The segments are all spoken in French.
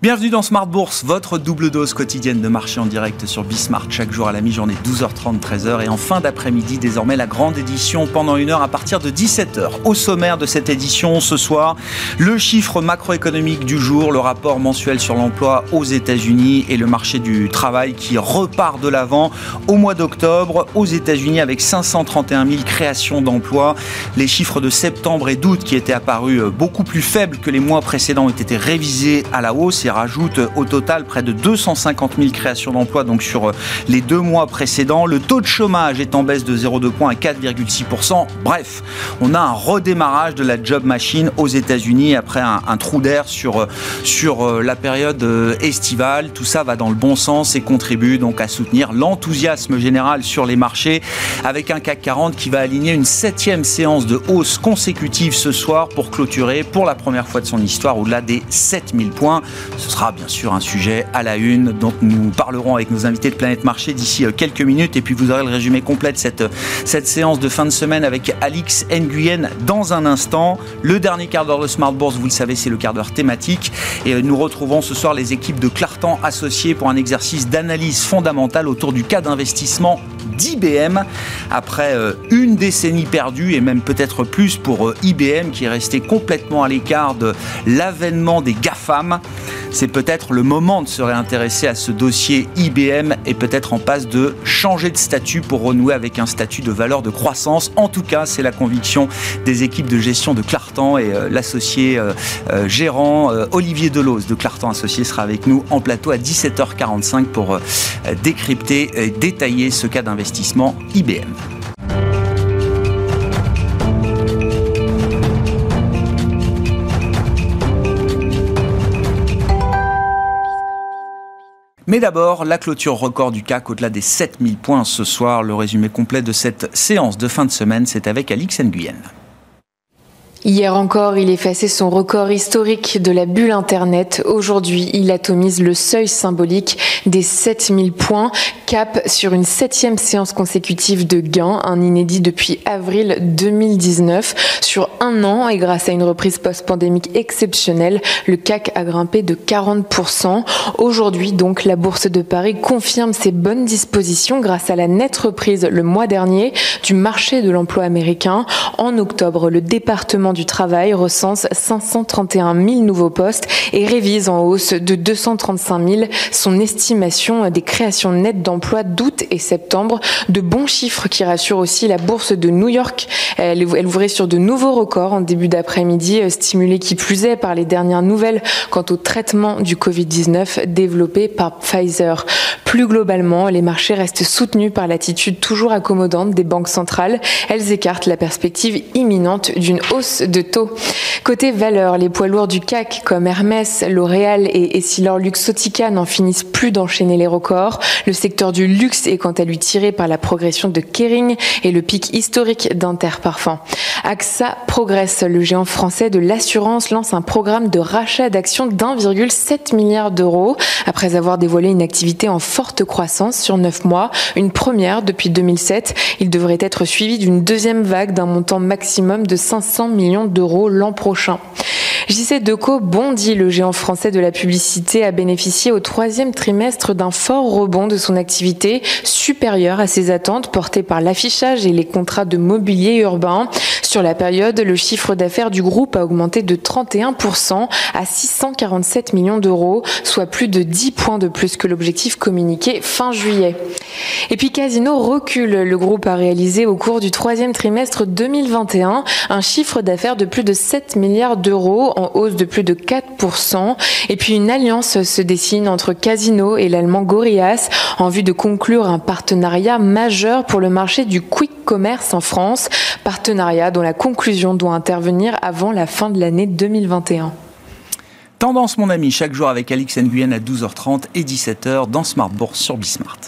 Bienvenue dans Smart Bourse, votre double dose quotidienne de marché en direct sur Bismart chaque jour à la mi-journée 12h30 13h et en fin d'après-midi désormais la grande édition pendant une heure à partir de 17h. Au sommaire de cette édition ce soir, le chiffre macroéconomique du jour, le rapport mensuel sur l'emploi aux États-Unis et le marché du travail qui repart de l'avant au mois d'octobre aux États-Unis avec 531 000 créations d'emplois. Les chiffres de septembre et d'août qui étaient apparus beaucoup plus faibles que les mois précédents ont été révisés à la hausse rajoute au total près de 250 000 créations d'emplois donc sur euh, les deux mois précédents. Le taux de chômage est en baisse de 0,2 points à 4,6%. Bref, on a un redémarrage de la job machine aux États-Unis après un, trou d'air sur, euh, sur euh, la période estivale. Tout ça va dans le bon sens et contribue donc à soutenir l'enthousiasme général sur les marchés avec un CAC 40 qui va aligner une septième séance de hausse consécutive ce soir pour clôturer pour la première fois de son histoire au-delà des 7000 points. Ce sera bien sûr un sujet à la une dont nous parlerons avec nos invités de Planète Marché d'ici euh, quelques minutes. Et puis vous aurez le résumé complet de cette, euh, cette séance de fin de semaine avec Alix Nguyen dans un instant. Le dernier quart d'heure de Smart Bourse, vous le savez, c'est le quart d'heure thématique. Et euh, nous retrouvons ce soir les équipes de Clartan associées pour un exercice d'analyse fondamentale autour du cas d'investissement d'IBM. Après une décennie perdue et même peut-être plus pour IBM qui est resté complètement à l'écart de l'avènement des GAFAM c'est peut-être le moment de se réintéresser à ce dossier IBM et peut-être en passe de changer de statut pour renouer avec un statut de valeur de croissance. En tout cas, c'est la conviction des équipes de gestion de Clartan et euh, l'associé euh, euh, gérant Olivier Delos de Clartan Associé sera avec nous en plateau à 17h45 pour décrypter et détailler ce cas d'investissement IBM. Mais d'abord, la clôture record du CAC au-delà des 7000 points ce soir. Le résumé complet de cette séance de fin de semaine, c'est avec Alix Nguyen. Hier encore, il effaçait son record historique de la bulle Internet. Aujourd'hui, il atomise le seuil symbolique des 7000 points, cap sur une septième séance consécutive de gains, un inédit depuis avril 2019. Sur un an, et grâce à une reprise post-pandémique exceptionnelle, le CAC a grimpé de 40%. Aujourd'hui, donc, la Bourse de Paris confirme ses bonnes dispositions grâce à la nette reprise le mois dernier du marché de l'emploi américain. En octobre, le département du travail recense 531 000 nouveaux postes et révise en hausse de 235 000 son estimation des créations nettes d'emplois d'août et septembre. De bons chiffres qui rassurent aussi la bourse de New York. Elle, elle ouvrait sur de nouveaux records en début d'après-midi, stimulée qui plus est par les dernières nouvelles quant au traitement du Covid-19 développé par Pfizer. Plus globalement, les marchés restent soutenus par l'attitude toujours accommodante des banques centrales. Elles écartent la perspective imminente d'une hausse de taux. Côté valeur, les poids lourds du CAC comme Hermès, L'Oréal et Essilor Luxotica n'en finissent plus d'enchaîner les records. Le secteur du luxe est quant à lui tiré par la progression de Kering et le pic historique d'Interparfum. AXA progresse. Le géant français de l'assurance lance un programme de rachat d'actions d'1,7 milliard d'euros après avoir dévoilé une activité en forte croissance sur 9 mois, une première depuis 2007. Il devrait être suivi d'une deuxième vague d'un montant maximum de 500 millions d'euros l'an prochain. JC Deco bondit. Le géant français de la publicité a bénéficié au troisième trimestre d'un fort rebond de son activité supérieur à ses attentes portées par l'affichage et les contrats de mobilier urbain. Sur la période, le chiffre d'affaires du groupe a augmenté de 31% à 647 millions d'euros, soit plus de 10 points de plus que l'objectif communiqué fin juillet. Et puis Casino recule. Le groupe a réalisé au cours du troisième trimestre 2021 un chiffre d'affaires de plus de 7 milliards d'euros en hausse de plus de 4%. Et puis une alliance se dessine entre Casino et l'allemand Gorias en vue de conclure un partenariat majeur pour le marché du quick commerce en France. Partenariat dont la conclusion doit intervenir avant la fin de l'année 2021. Tendance mon ami, chaque jour avec Alix Nguyen à 12h30 et 17h dans Smart Bourse sur Bismart.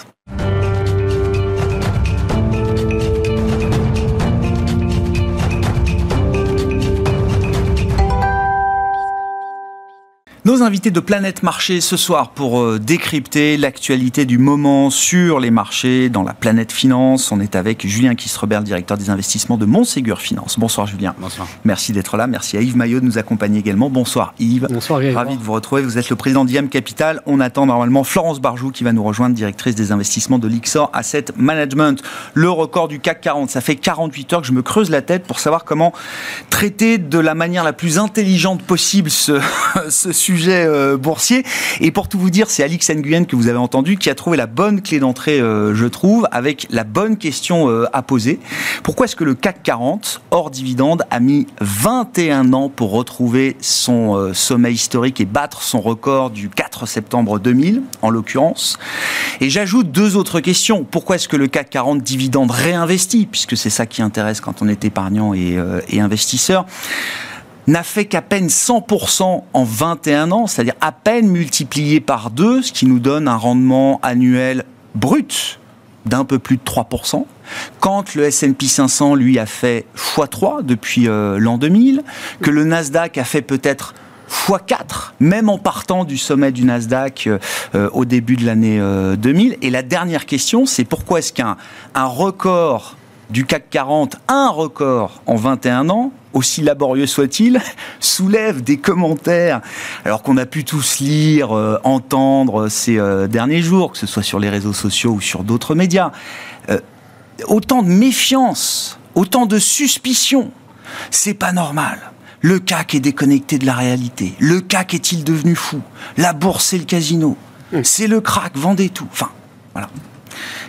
Nos invités de Planète Marché ce soir pour euh, décrypter l'actualité du moment sur les marchés dans la planète finance. On est avec Julien Kistrebert, directeur des investissements de Montségur Finance. Bonsoir Julien. Bonsoir. Merci d'être là. Merci à Yves Maillot de nous accompagner également. Bonsoir Yves. Bonsoir Yves. Ravi de vous retrouver. Vous êtes le président d'IM Capital. On attend normalement Florence Barjou qui va nous rejoindre, directrice des investissements de l'Ixor Asset Management. Le record du CAC 40. Ça fait 48 heures que je me creuse la tête pour savoir comment traiter de la manière la plus intelligente possible ce, ce sujet sujet euh, boursier. Et pour tout vous dire, c'est Alix Nguyen que vous avez entendu qui a trouvé la bonne clé d'entrée, euh, je trouve, avec la bonne question euh, à poser. Pourquoi est-ce que le CAC 40, hors dividende, a mis 21 ans pour retrouver son sommet historique et battre son record du 4 septembre 2000, en l'occurrence? Et j'ajoute deux autres questions. Pourquoi est-ce que le CAC 40 dividende réinvestit, puisque c'est ça qui intéresse quand on est épargnant et investisseur n'a fait qu'à peine 100% en 21 ans, c'est-à-dire à peine multiplié par deux, ce qui nous donne un rendement annuel brut d'un peu plus de 3%, quand le S&P 500, lui, a fait x3 depuis euh, l'an 2000, que le Nasdaq a fait peut-être x4, même en partant du sommet du Nasdaq euh, au début de l'année 2000. Euh, Et la dernière question, c'est pourquoi est-ce qu'un un record du CAC 40, un record en 21 ans, aussi laborieux soit-il, soulève des commentaires, alors qu'on a pu tous lire, euh, entendre ces euh, derniers jours, que ce soit sur les réseaux sociaux ou sur d'autres médias. Euh, autant de méfiance, autant de suspicion. C'est pas normal. Le CAC est déconnecté de la réalité. Le CAC est-il devenu fou? La bourse, c'est le casino. Mmh. C'est le crack, vendez tout. Enfin, voilà.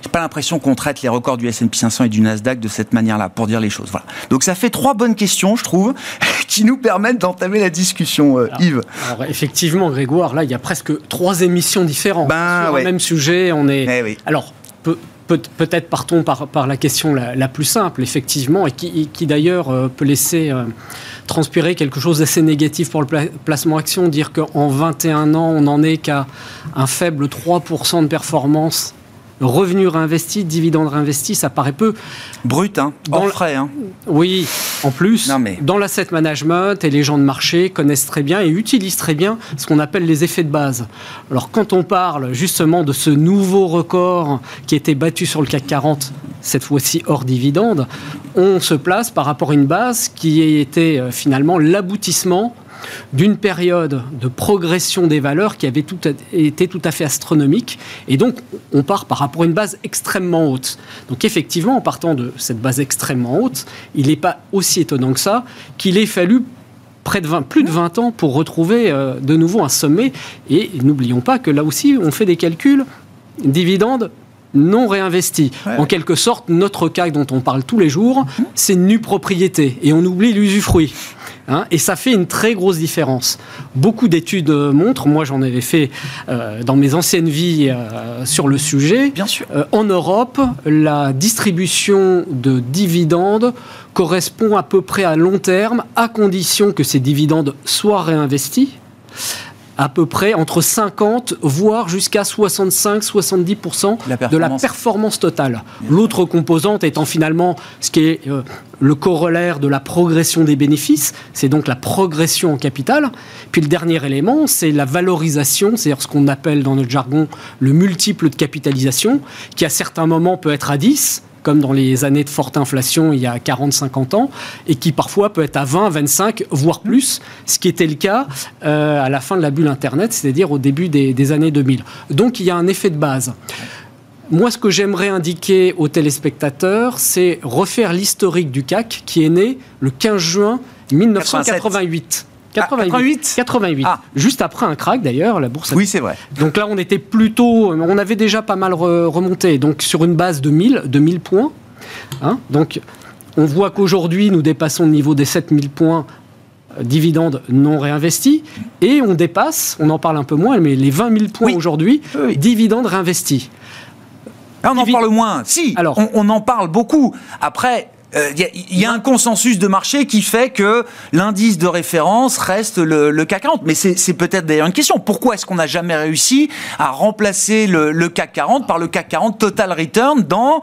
J'ai pas l'impression qu'on traite les records du S&P 500 et du Nasdaq de cette manière-là, pour dire les choses. Voilà. Donc ça fait trois bonnes questions, je trouve, qui nous permettent d'entamer la discussion, euh, Yves. Alors effectivement, Grégoire, là, il y a presque trois émissions différentes ben, sur ouais. le même sujet. On est. Eh oui. Alors. Peut, peut-être partons par, par la question la, la, plus simple, effectivement, et qui, qui d'ailleurs euh, peut laisser euh, transpirer quelque chose d'assez négatif pour le pla placement action, dire qu'en 21 ans, on n'en est qu'à un faible 3% de performance revenu réinvesti, dividende réinvesti, ça paraît peu. Brut, hein, hors frais. Hein. Oui, en plus, non mais... dans l'asset management, et les gens de marché connaissent très bien et utilisent très bien ce qu'on appelle les effets de base. Alors quand on parle justement de ce nouveau record qui a été battu sur le CAC 40, cette fois-ci hors dividende, on se place par rapport à une base qui a été euh, finalement l'aboutissement d'une période de progression des valeurs qui avait tout à, été tout à fait astronomique. Et donc, on part par rapport à une base extrêmement haute. Donc, effectivement, en partant de cette base extrêmement haute, il n'est pas aussi étonnant que ça qu'il ait fallu près de 20, plus de 20 ans pour retrouver euh, de nouveau un sommet. Et n'oublions pas que là aussi, on fait des calculs dividendes non réinvestis. Ouais. En quelque sorte, notre CAC dont on parle tous les jours, c'est nue propriété. Et on oublie l'usufruit. Hein, et ça fait une très grosse différence. Beaucoup d'études montrent, moi j'en avais fait euh, dans mes anciennes vies euh, sur le sujet, Bien sûr. euh, en Europe, la distribution de dividendes correspond à peu près à long terme, à condition que ces dividendes soient réinvestis à peu près entre 50 voire jusqu'à 65-70% La de la performance. performance totale. L'autre composante étant finalement ce qui est euh, le corollaire de la progression des bénéfices, c'est donc la progression en capital. Puis le dernier élément, c'est la valorisation, c'est-à-dire ce qu'on appelle dans notre jargon le multiple de capitalisation, qui à certains moments peut être à 10, comme dans les années de forte inflation il y a 40-50 ans, et qui parfois peut être à 20, 25, voire plus, ce qui était le cas euh, à la fin de la bulle Internet, c'est-à-dire au début des, des, années 2000. Donc il y a un effet de base. Moi, ce que j'aimerais indiquer aux téléspectateurs, c'est refaire l'historique du CAC qui est né le 15 juin 1988. 88. 88. 88. Ah. Juste après un crack d'ailleurs, la bourse. a- Oui, c'est vrai. Donc là, on était plutôt, on avait déjà pas mal re- remonté. Donc sur une base de 1000, de 1000 points. Hein. donc on voit qu'aujourd'hui, nous dépassons le niveau des 7000 points euh, dividendes non réinvestis et on dépasse, on en parle un peu moins, mais les 20 000 points Oui. aujourd'hui, Oui, dividendes réinvestis. Ah, on en parle moins. Si, Alors- on, on en parle beaucoup. Après, il euh, y, a un consensus de marché qui fait que l'indice de référence reste le, CAC 40. Mais c'est peut-être d'ailleurs une question. Pourquoi est-ce qu'on n'a jamais réussi à remplacer le, CAC 40 par le CAC 40 Total Return dans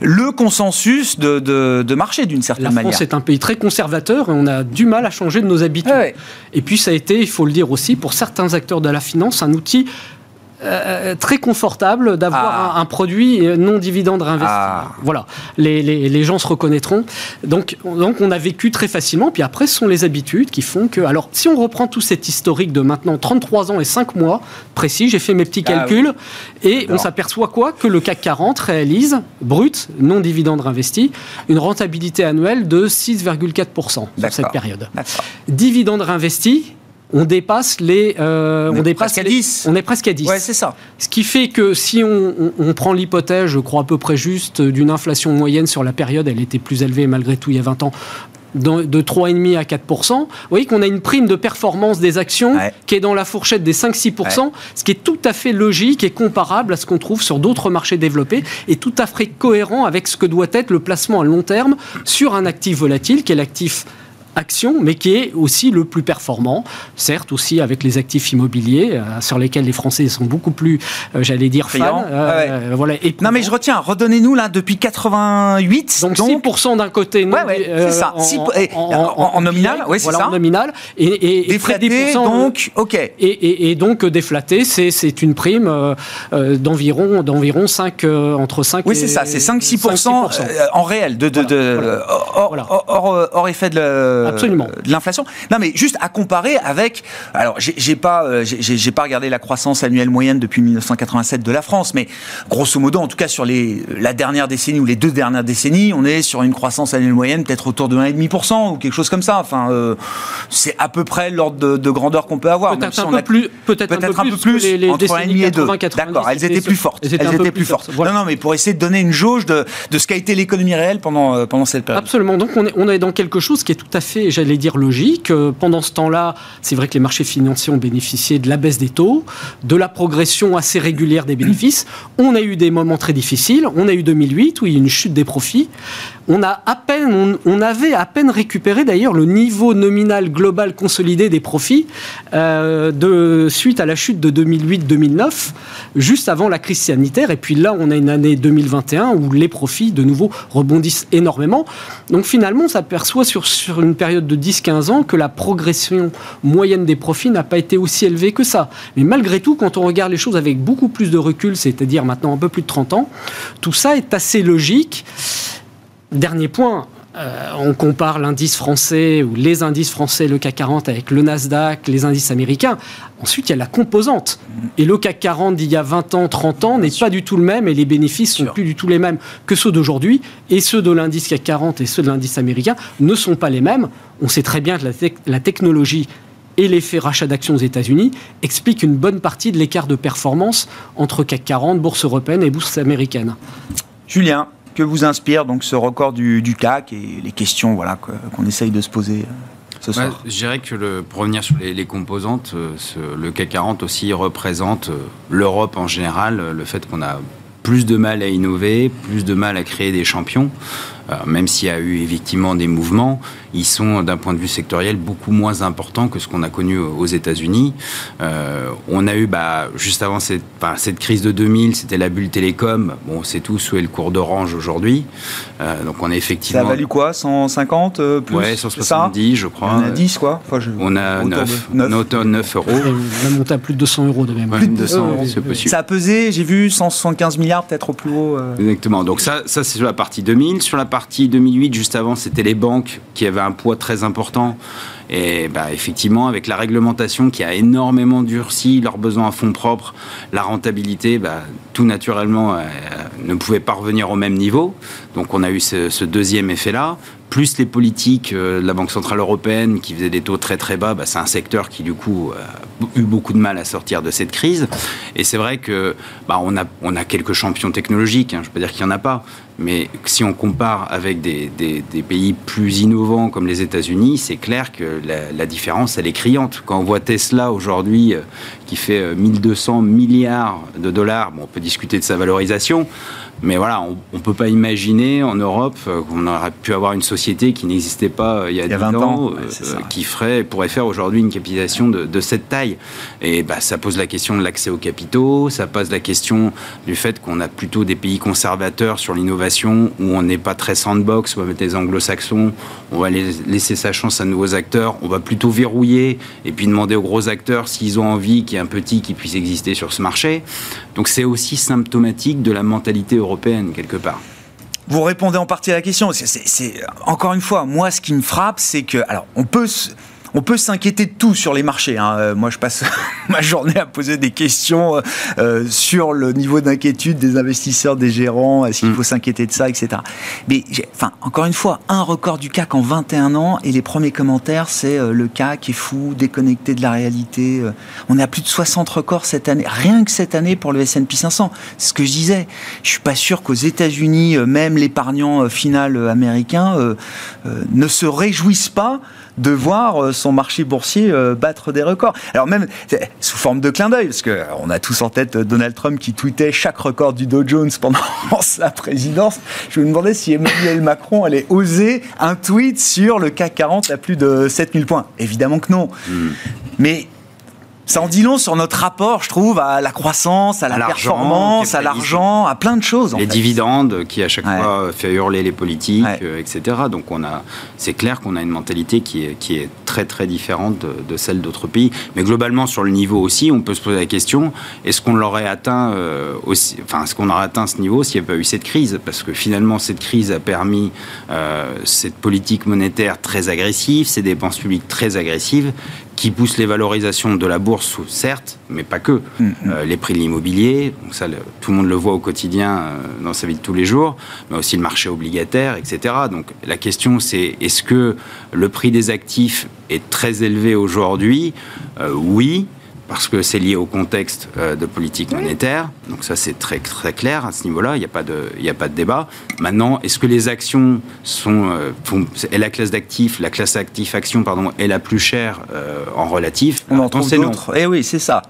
le consensus de, marché d'une certaine manière La France est un pays très conservateur et on a du mal à changer de nos habitudes. Et puis ça a été, il faut le dire aussi, pour certains acteurs de la finance, un outil euh, très confortable d'avoir ah. un, produit non dividende réinvesti. Ah. Voilà, les, les, les, gens se reconnaîtront. Donc, donc on a vécu très facilement. Puis après, ce sont les habitudes qui font que. Alors, si on reprend tout cet historique de maintenant 33 ans et 5 mois précis, j'ai fait mes petits ah calculs et on s'aperçoit quoi Que le CAC 40 réalise, brut, non dividende réinvesti, une rentabilité annuelle de 6,4% sur cette période. Dividende réinvesti, on dépasse les. Euh, on, dépasse presque à 10. On est presque à 10. Ouais, c'est ça. Ce qui fait que si on, prend l'hypothèse, je crois à peu près juste, d'une inflation moyenne sur la période, elle était plus élevée malgré tout il y a 20 ans, de 3,5 à 4% Vous voyez qu'on a une prime de performance des actions qui est dans la fourchette des 5-6% ce qui est tout à fait logique et comparable à ce qu'on trouve sur d'autres marchés développés et tout à fait cohérent avec ce que doit être le placement à long terme sur un actif volatile qui est l'actif action, mais qui est aussi le plus performant, certes aussi avec les actifs immobiliers euh, sur lesquels les Français sont beaucoup plus, euh, j'allais dire, fans. Euh, voilà, non mais je retiens, redonnez-nous là depuis 88. Donc, 6% d'un côté, c'est ça. En, nominal, oui, c'est ça. En nominal et, et déflaté, donc ok. Et, donc déflaté, c'est une prime d'environ d'environ 5 entre 5 oui, c'est ça, c'est 5-6% en réel de, de, de hors, effet de Absolument. de l'inflation. Non, mais juste à comparer avec. Alors, j'ai pas, euh, j'ai pas regardé la croissance annuelle moyenne depuis 1987 de la France, mais grosso modo, en tout cas sur les, la dernière décennie ou les deux dernières décennies, on est sur une croissance annuelle moyenne peut-être autour de 1,5% ou quelque chose comme ça. Enfin, euh, c'est à peu près l'ordre de, grandeur qu'on peut avoir. Peut-être un, peu plus, peut-être un, peu plus, les, les entre 1,5 et 2. D'accord, elles étaient plus fortes. Elles étaient, plus, fortes. Non, non, mais pour essayer de donner une jauge de, de ce qu'a été l'économie réelle pendant, euh, pendant cette période. Absolument. Donc on est, on est dans quelque chose qui est tout à fait j'allais dire, logique. Euh, pendant ce temps-là, c'est vrai que les marchés financiers ont bénéficié de la baisse des taux, de la progression assez régulière des bénéfices. On a eu des moments très difficiles. On a eu 2008 où il y a eu une chute des profits on a à peine, on, avait à peine récupéré d'ailleurs le niveau nominal global consolidé des profits euh, suite à la chute de 2008-2009, juste avant la crise sanitaire. Et puis là, on a une année 2021 où les profits de nouveau rebondissent énormément. Donc finalement, on s'aperçoit sur, sur une période de 10-15 ans que la progression moyenne des profits n'a pas été aussi élevée que ça. Mais malgré tout, quand on regarde les choses avec beaucoup plus de recul, c'est-à-dire maintenant un peu plus de 30 ans, tout ça est assez logique. Dernier point, euh, on compare l'indice français ou les indices français, le CAC 40 avec le Nasdaq, les indices américains. Ensuite, il y a la composante. Et le CAC 40 d'il y a 20 ans, 30 ans n'est pas du tout le même et les bénéfices sont plus du tout les mêmes que ceux d'aujourd'hui. Et ceux de l'indice CAC 40 et ceux de l'indice américain ne sont pas les mêmes. On sait très bien que la, technologie et l'effet rachat d'actions aux États-Unis expliquent une bonne partie de l'écart de performance entre CAC 40, bourse européenne et bourse américaine. Julien, que vous inspire donc ce record du, CAC et les questions voilà, qu'on essaye de se poser euh, ce soir Je dirais que le, pour revenir sur les, composantes, euh, le CAC 40 aussi représente euh, l'Europe en général, le fait qu'on a plus de mal à innover, plus de mal à créer des champions. Même s'il y a eu effectivement des mouvements, ils sont d'un point de vue sectoriel beaucoup moins importants que ce qu'on a connu aux États-Unis. Euh, on a eu, bah, juste avant cette, cette, crise de 2000, c'était la bulle télécom. Bon, c'est tout sous le cours d'Orange aujourd'hui. Euh, donc on a effectivement. Ça a valu quoi? 150 euh, plus? Ouais, 170, je crois. On a 10 quoi On a 9, 9. euros. On a monté à plus de 200 euros de même. plus de 200 euros, c'est possible. Ça a pesé, j'ai vu 175 milliards peut-être au plus haut. Exactement. Donc ça, ça c'est sur la partie 2000. Sur la partie 2008, juste avant, c'était les banques qui avaient un poids très important. Et bah, effectivement, avec la réglementation qui a énormément durci leurs besoins à fonds propres, la rentabilité, bah, tout naturellement, euh, ne pouvait pas revenir au même niveau. Donc on a eu ce, deuxième effet-là plus les politiques euh, de la Banque Centrale Européenne qui faisaient des taux très très bas, bah, c'est un secteur qui du coup a eu beaucoup de mal à sortir de cette crise. Et c'est vrai que on, a, on a quelques champions technologiques, hein, je ne peux pas dire qu'il n'y en a pas, mais si on compare avec des, pays plus innovants comme les États-Unis, c'est clair que la, différence, elle est criante. Quand on voit Tesla aujourd'hui, euh, qui fait 1200 milliards de dollars. Bon, on peut discuter de sa valorisation, mais voilà, on ne peut pas imaginer en Europe euh, qu'on aurait pu avoir une société qui n'existait pas euh, il y a, 20 ans, euh, qui ferait, pourrait faire aujourd'hui une capitalisation de, cette taille. Et bah, ça pose la question de l'accès aux capitaux, ça pose la question du fait qu'on a plutôt des pays conservateurs sur l'innovation, où on n'est pas très sandbox, on va mettre les anglo-saxons, on va laisser sa chance à de nouveaux acteurs, on va plutôt verrouiller et puis demander aux gros acteurs s'ils ont envie qu'il y ait un petit qui puisse exister sur ce marché. Donc c'est aussi symptomatique de la mentalité européenne quelque part. Vous répondez en partie à la question. C'est encore une fois, moi, ce qui me frappe, c'est que alors on peut on peut s'inquiéter de tout sur les marchés. Hein. Euh, moi, je passe ma journée à poser des questions euh, euh, sur le niveau d'inquiétude des investisseurs, des gérants, est-ce qu'il mm. faut s'inquiéter de ça, etc. Mais, enfin, encore une fois, un record du CAC en 21 ans, et les premiers commentaires, c'est le CAC est fou, déconnecté de la réalité. on est à plus de 60 records cette année, rien que cette année pour le S&P 500. C'est ce que je disais. Je suis pas sûr qu'aux États-Unis, même l'épargnant final américain ne se réjouissent pas de voir euh, son marché boursier euh, battre des records. Alors même sous forme de clin d'œil, parce qu'on a tous en tête euh, Donald Trump qui tweetait chaque record du Dow Jones pendant sa présidence. Je me demandais si Emmanuel Macron allait oser un tweet sur le CAC 40 à plus de 7000 points. Évidemment que non. Hmm. Mais ça en dit long sur notre rapport, je trouve, à la croissance, à la performance, à l'argent, à plein de choses. les dividendes qui à chaque fois fait hurler les politiques, euh, etc. Donc on a, c'est clair qu'on a une mentalité qui est, qui est très très différente de, celle d'autres pays. Mais globalement sur le niveau aussi, on peut se poser la question est-ce qu'on l'aurait atteint euh, aussi, enfin est-ce qu'on aurait atteint ce niveau s'il n'y avait pas eu cette crise? Parce que finalement cette crise a permis euh, cette politique monétaire très agressive, ces dépenses publiques très agressives qui pousse les valorisations de la bourse, certes, mais pas que. Mm, mm. Euh, les prix de l'immobilier, donc ça, tout le monde le voit au quotidien euh, dans sa vie de tous les jours, mais aussi le marché obligataire, etc. Donc la question, c'est est-ce que le prix des actifs est très élevé aujourd'hui? Euh, Oui parce que c'est lié au contexte euh, de politique monétaire. Donc ça, c'est très, très clair à ce niveau-là. Il n'y a, pas de, il a pas de débat. Maintenant, est-ce que les actions sont... Euh, est la classe d'actifs, la classe actif action, pardon, est la plus chère euh, en relatif? On entend d'autres. Eh oui, c'est ça.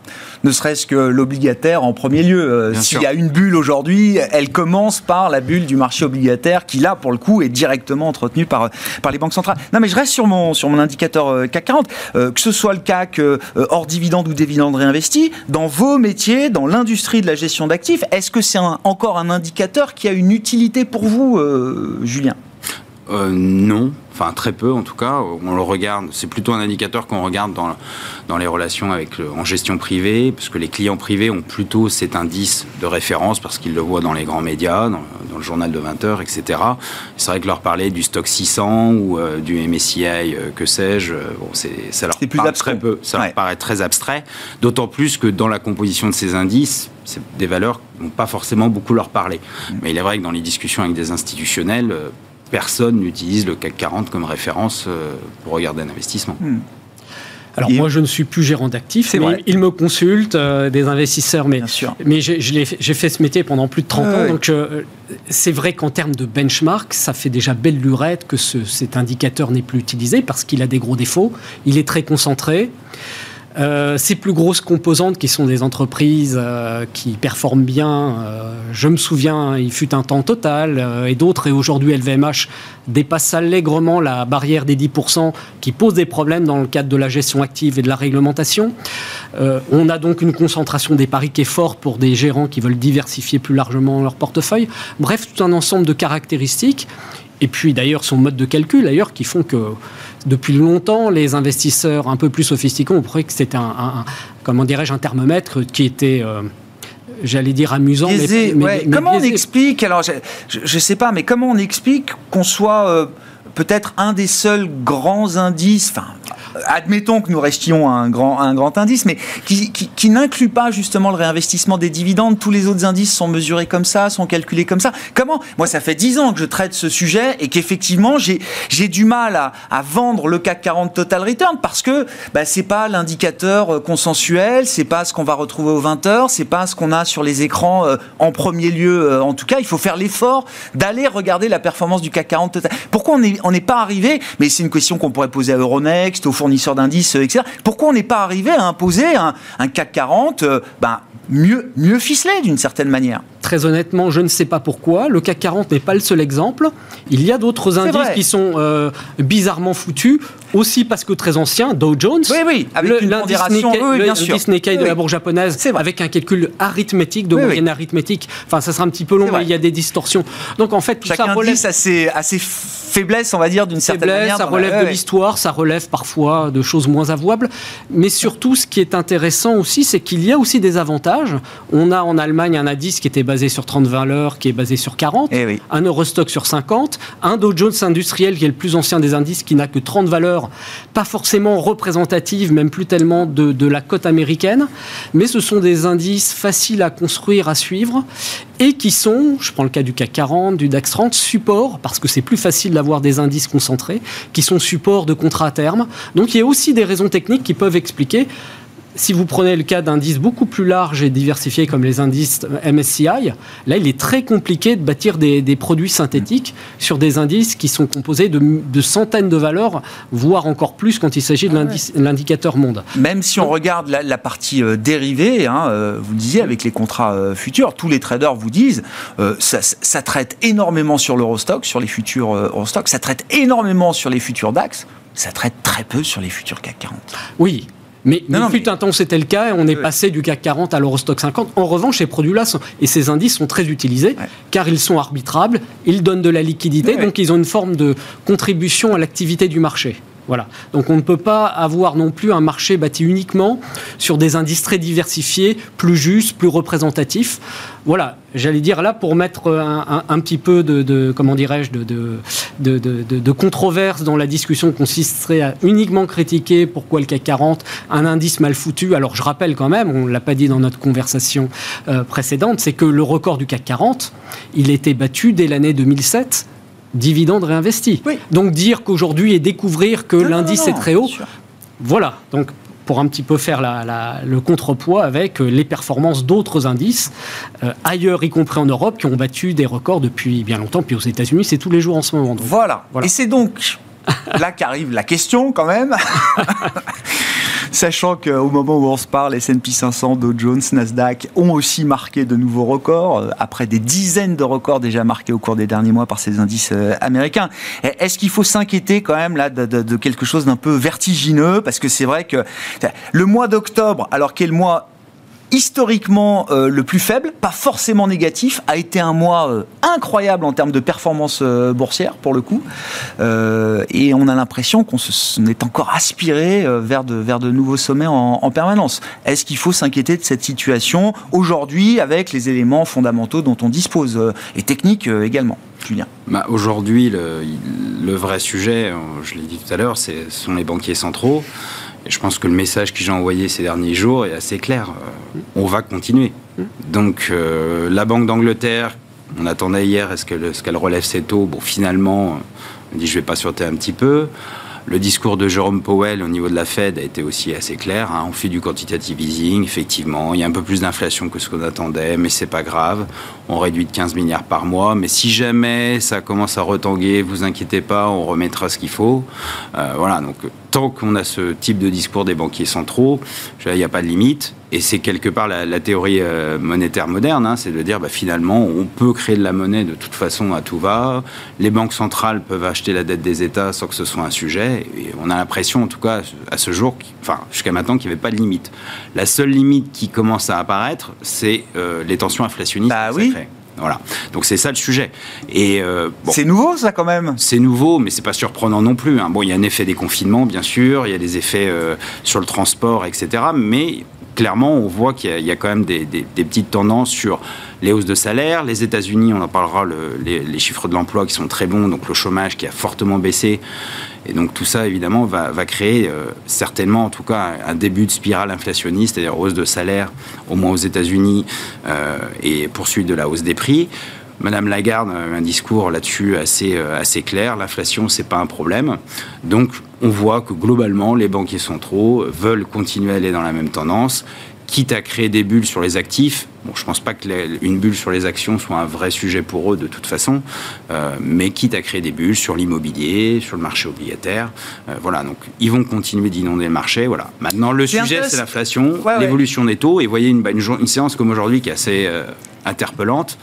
Ne serait-ce que l'obligataire en premier lieu. S'il y a une bulle aujourd'hui, elle commence par la bulle du marché obligataire qui, là, pour le coup, est directement entretenue par, par les banques centrales. Non, mais je reste sur mon, sur mon indicateur CAC 40. que ce soit le CAC hors dividende ou des dividendes réinvestis, dans vos métiers, dans l'industrie de la gestion d'actifs, est-ce que c'est encore un indicateur qui a une utilité pour vous, euh, Julien? Euh, non, enfin très peu en tout cas. On le regarde, c'est plutôt un indicateur qu'on regarde dans, dans les relations avec en gestion privée, parce que les clients privés ont plutôt cet indice de référence parce qu'ils le voient dans les grands médias, dans, le journal de 20 heures, etc. C'est vrai que leur parler du stock 600 ou euh, du MSCI, euh, que sais-je, bon, ça leur parle très peu, ça leur paraît très abstrait. D'autant plus que dans la composition de ces indices, c'est des valeurs qui n'ont pas forcément beaucoup leur parler. Mm. Mais il est vrai que dans les discussions avec des institutionnels, personne n'utilise le CAC 40 comme référence euh, pour regarder un investissement. Hmm. Alors moi, je ne suis plus gérant d'actifs, mais ils me consultent, euh, des investisseurs, mais, mais j'ai fait ce métier pendant plus de 30 ans, donc euh, c'est vrai qu'en termes de benchmark, ça fait déjà belle lurette que cet indicateur n'est plus utilisé parce qu'il a des gros défauts, il est très concentré. Euh, ces plus grosses composantes qui sont des entreprises euh, qui performent bien, euh, je me souviens, il fut un temps total et d'autres, et aujourd'hui LVMH dépasse allègrement la barrière des 10% qui pose des problèmes dans le cadre de la gestion active et de la réglementation. on a donc une concentration des paris qui est forte pour des gérants qui veulent diversifier plus largement leur portefeuille. Bref, tout un ensemble de caractéristiques. Et puis d'ailleurs son mode de calcul, d'ailleurs, qui font que depuis longtemps, les investisseurs un peu plus sophistiqués ont cru que c'était un, comment dirais-je, un thermomètre qui était euh, j'allais dire amusant. mais, comment on explique Alors, je ne sais pas, mais comment on explique qu'on soit euh, peut-être un des seuls grands indices, enfin, admettons que nous restions un grand, un grand indice, mais qui, qui, n'inclut pas justement le réinvestissement des dividendes. Tous les autres indices sont mesurés comme ça, sont calculés comme ça. Comment? Moi, ça fait dix ans que je traite ce sujet et qu'effectivement, j'ai du mal à, à, vendre le CAC 40 Total Return parce que bah, c'est pas l'indicateur euh, consensuel, c'est pas ce qu'on va retrouver aux 20 heures, c'est pas ce qu'on a sur les écrans euh, en premier lieu. Euh, en tout cas, il faut faire l'effort d'aller regarder la performance du CAC 40 Total. Pourquoi on n'est on pas arrivé? Mais c'est une question qu'on pourrait poser à Euronext, au fournisseurs d'indices, etc. Pourquoi on n'est pas arrivé à imposer un, CAC 40 ben, mieux, mieux ficelé d'une certaine manière? Très honnêtement, je ne sais pas pourquoi. Le CAC 40 n'est pas le seul exemple. Il y a d'autres indices qui sont euh, bizarrement foutus, aussi parce que très anciens. Dow Jones, oui, oui, avec une pondération, oui, bien sûr. de la bourse japonaise, avec un calcul arithmétique, de moyenne arithmétique. Enfin, ça sera un petit peu long, mais il y a des distorsions. Donc en fait, tout ça relève... indice assez, assez faiblesse, on va dire, d'une certaine manière. Ça relève de l'histoire, ça relève parfois de choses moins avouables. Mais surtout, ce qui est intéressant aussi, c'est qu'il y a aussi des avantages. On a en Allemagne un indice qui était basé sur 30 valeurs, qui est basé sur 40, eh un Eurostock sur 50, un Dow Jones industriel qui est le plus ancien des indices, qui n'a que 30 valeurs, pas forcément représentatives, même plus tellement de, la cote américaine, mais ce sont des indices faciles à construire, à suivre, et qui sont, je prends le cas du CAC 40, du DAX 30, support, parce que c'est plus facile d'avoir des indices concentrés, qui sont support de contrats à terme. Donc il y a aussi des raisons techniques qui peuvent expliquer si vous prenez le cas d'indices beaucoup plus larges et diversifiés comme les indices MSCI, là, il est très compliqué de bâtir des, produits synthétiques sur des indices qui sont composés de, centaines de valeurs, voire encore plus quand il s'agit de ah l'indicateur monde. Même si on regarde la, partie euh, dérivée, hein, euh, vous disiez avec les contrats euh, futurs, tous les traders vous disent ça, ça, traite énormément sur l'Eurostock, sur les futurs Eurostock, ça traite énormément sur les futurs DAX ça traite très peu sur les futurs CAC 40. Oui, mais, non, fut un temps, c'était le cas, et on est passé du CAC 40 à l'Eurostock 50. En revanche, ces produits-là et ces indices sont très utilisés, car ils sont arbitrables, ils donnent de la liquidité, donc ils ont une forme de contribution à l'activité du marché. Voilà. Donc on ne peut pas avoir non plus un marché bâti uniquement sur des indices très diversifiés, plus justes, plus représentatifs. Voilà, j'allais dire là pour mettre un, petit peu de, comment dirais-je de, de, de, controverse dans la discussion consisterait à uniquement critiquer pourquoi le CAC 40 un indice mal foutu. Alors je rappelle quand même, on l'a pas dit dans notre conversation euh, précédente, c'est que le record du CAC 40, il était battu dès l'année 2007 dividendes réinvestis. Donc dire qu'aujourd'hui et découvrir que l'indice est très haut, voilà. Donc pour un petit peu faire le contrepoids avec euh, les performances d'autres indices euh, ailleurs, y compris en Europe, qui ont battu des records depuis bien longtemps. Puis aux États-Unis, c'est tous les jours en ce moment. voilà. Et c'est donc là qu'arrive la question quand même. Sachant qu'au moment où on se parle, S&P 500, Dow Jones, Nasdaq ont aussi marqué de nouveaux records, euh, après des dizaines de records déjà marqués au cours des derniers mois par ces indices euh, américains. Est-ce qu'il faut s'inquiéter quand même là de, quelque chose d'un peu vertigineux? Parce que c'est vrai que le mois d'octobre, alors qu'est le mois historiquement euh, le plus faible, pas forcément négatif, a été un mois euh, incroyable en termes de performance euh, boursière pour le coup. et on a l'impression qu'on est encore aspiré vers, de, vers de nouveaux sommets en, permanence. Est-ce qu'il faut s'inquiéter de cette situation aujourd'hui avec les éléments fondamentaux dont on dispose et techniques également Julien? Bah, Aujourd'hui, le, le, vrai sujet, je l'ai dit tout à l'heure, ce sont les banquiers centraux je pense que le message que j'ai envoyé ces derniers jours est assez clair. Euh, on va continuer. Donc euh, la Banque d'Angleterre, on attendait hier est-ce qu'elle relève ses taux? Bon, finalement, on dit je vais pas sauter un petit peu. Le discours de Jérôme Powell au niveau de la Fed a été aussi assez clair. Hein. On fait du quantitative easing, effectivement. Il y a un peu plus d'inflation que ce qu'on attendait, mais c'est pas grave. On réduit de 15 milliards par mois. Mais si jamais ça commence à retanguer, vous inquiétez pas, on remettra ce qu'il faut. Euh, voilà. Donc tant qu'on a ce type de discours des banquiers centraux, il n'y a pas de limite. Et c'est quelque part la, théorie euh, monétaire moderne, hein, c'est de dire bah, finalement on peut créer de la monnaie de toute façon à tout va. Les banques centrales peuvent acheter la dette des États sans que ce soit un sujet. Et on a l'impression, en tout cas à ce jour, enfin jusqu'à maintenant, qu'il n'y avait pas de limite. La seule limite qui commence à apparaître, c'est euh, les tensions inflationnistes. Bah oui. Voilà. Donc c'est ça le sujet. Et euh, c'est nouveau ça quand même? C'est nouveau, mais c'est pas surprenant non plus. Hein. Bon, il y a un effet des confinements, bien sûr. Il y a des effets sur le transport, etc. Mais clairement, on voit qu'il y, a quand même des, petites tendances sur les hausses de salaire. Les États-Unis, on en parlera, les, chiffres de l'emploi qui sont très bons, donc le chômage qui a fortement baissé. Et donc tout ça, évidemment, va, créer euh, certainement, en tout cas, un début de spirale inflationniste, c'est-à-dire hausse de salaire, au moins aux États-Unis, euh, et poursuite de la hausse des prix. Madame Lagarde a un discours là-dessus assez, euh, assez clair. L'inflation, c'est pas un problème. Donc, on voit que globalement, les banquiers centraux veulent continuer à aller dans la même tendance. quitte à créer des bulles sur les actifs. Bon, je ne pense pas qu'une bulle sur les actions soit un vrai sujet pour eux de toute façon, euh, mais quitte à créer des bulles sur l'immobilier, sur le marché obligataire. Euh, voilà, donc ils vont continuer d'inonder le marché. Voilà. Maintenant, le sujet, c'est l'inflation, l'évolution des taux. Et vous voyez une, une, séance comme aujourd'hui qui est assez euh, interpellante.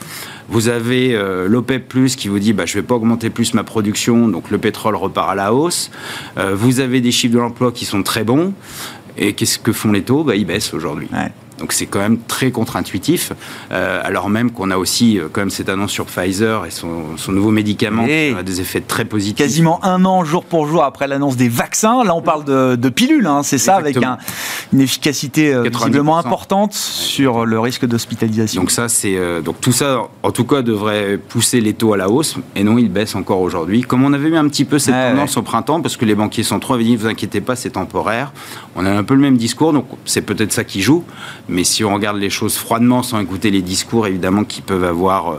Vous avez l'OPEP Plus qui vous dit bah, je ne vais pas augmenter plus ma production, donc le pétrole repart à la hausse. vous avez des chiffres de l'emploi qui sont très bons. Et qu'est-ce que font les taux? Bah, Ils baissent aujourd'hui. Donc c'est quand même très contre-intuitif, euh, alors même qu'on a aussi euh, quand même cette annonce sur Pfizer et son, nouveau médicament qui a des effets très positifs. Quasiment un an jour pour jour après l'annonce des vaccins, là on parle de, de pilules, hein, c'est ça, avec une efficacité euh, visiblement importante sur le risque d'hospitalisation. Donc ça c'est donc tout ça en tout cas devrait pousser les taux à la hausse et non ils baissent encore aujourd'hui. Comme on avait eu un petit peu cette tendance au printemps parce que les banquiers centraux avaient dit vous inquiétez pas c'est temporaire. On a un peu le même discours donc c'est peut-être ça qui joue. Mais si on regarde les choses froidement, sans écouter les discours, évidemment, qui peuvent avoir euh,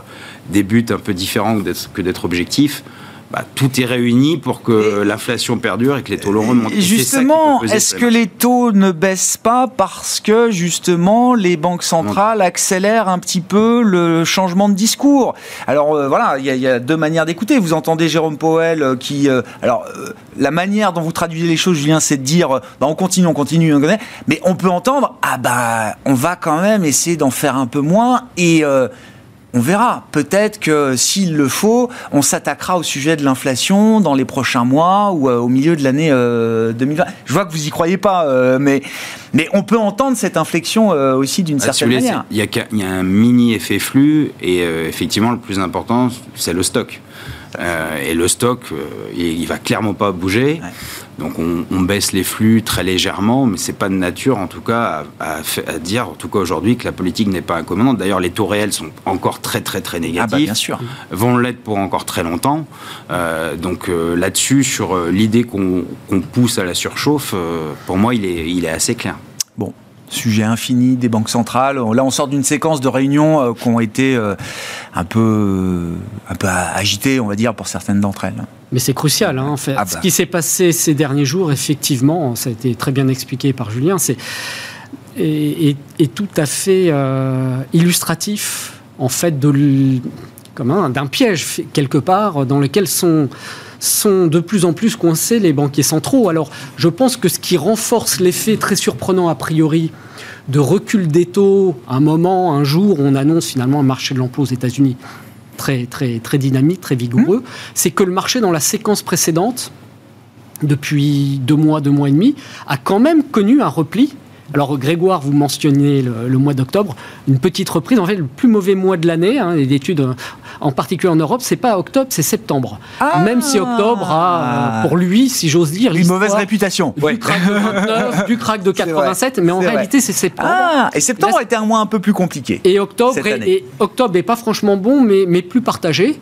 des buts un peu différents que d'être objectifs, bah, tout est réuni pour que l'inflation perdure et que les taux remontent. Justement, est-ce que les taux ne baissent pas parce que justement les banques centrales accélèrent un petit peu le changement de discours? Alors euh, voilà, il y, a deux manières d'écouter. Vous entendez Jérôme Powell euh, qui, euh, alors la manière dont vous traduisez les choses, Julien, c'est de dire, bah, on continue, on continue, on connaît, mais on peut entendre, ah bah on va quand même essayer d'en faire un peu moins et on verra. Peut-être que s'il le faut, on s'attaquera au sujet de l'inflation dans les prochains mois ou euh, au milieu de l'année 2020. Euh, Je vois que vous y croyez pas, euh, mais, mais on peut entendre cette inflexion aussi d'une ah, certaine manière. Il y, a un mini effet flux et effectivement le plus important, c'est le stock. et le stock, il, il va clairement pas bouger. Donc on, baisse les flux très légèrement, mais c'est pas de nature en tout cas à, dire, en tout cas aujourd'hui, que la politique n'est pas incommodante. D'ailleurs, les taux réels sont encore très très très négatifs. Ah bah, bien sûr. Vont l'être pour encore très longtemps. Euh, donc euh, là-dessus, sur euh, l'idée qu'on pousse à la surchauffe, pour moi, il est, il est assez clair. Bon, sujet infini des banques centrales. Là, on sort d'une séquence de réunions qui ont été un peu, un peu agitées, on va dire, pour certaines d'entre elles. Mais c'est crucial, hein, en fait. Ah Ce bah. qui s'est passé ces derniers jours, effectivement, ça a été très bien expliqué par Julien, c'est est, tout à fait euh, illustratif, en fait, de d'un piège quelque part dans lequel sont sont de plus en plus coincés les banquiers centraux. Alors, je pense que ce qui renforce l'effet très surprenant a priori de recul des taux, un moment, un jour, on annonce finalement un marché de l'emploi aux États-Unis très, très, très dynamique, très vigoureux, mmh. c'est que le marché, dans la séquence précédente, depuis deux mois, deux mois et demi, a quand même connu un repli alors Grégoire, vous mentionniez le, mois d'octobre, une petite reprise. En fait, le plus mauvais mois de l'année, hein, d'études, en particulier en Europe, c'est pas octobre, c'est septembre. Ah Même si octobre a, pour lui, si j'ose dire, une mauvaise réputation. Du crack de 29, du crack de 87, mais en réalité, c'est septembre. Ah, et septembre a été un mois un peu plus compliqué. Et octobre, est, octobre est pas franchement bon, mais, mais plus partagé.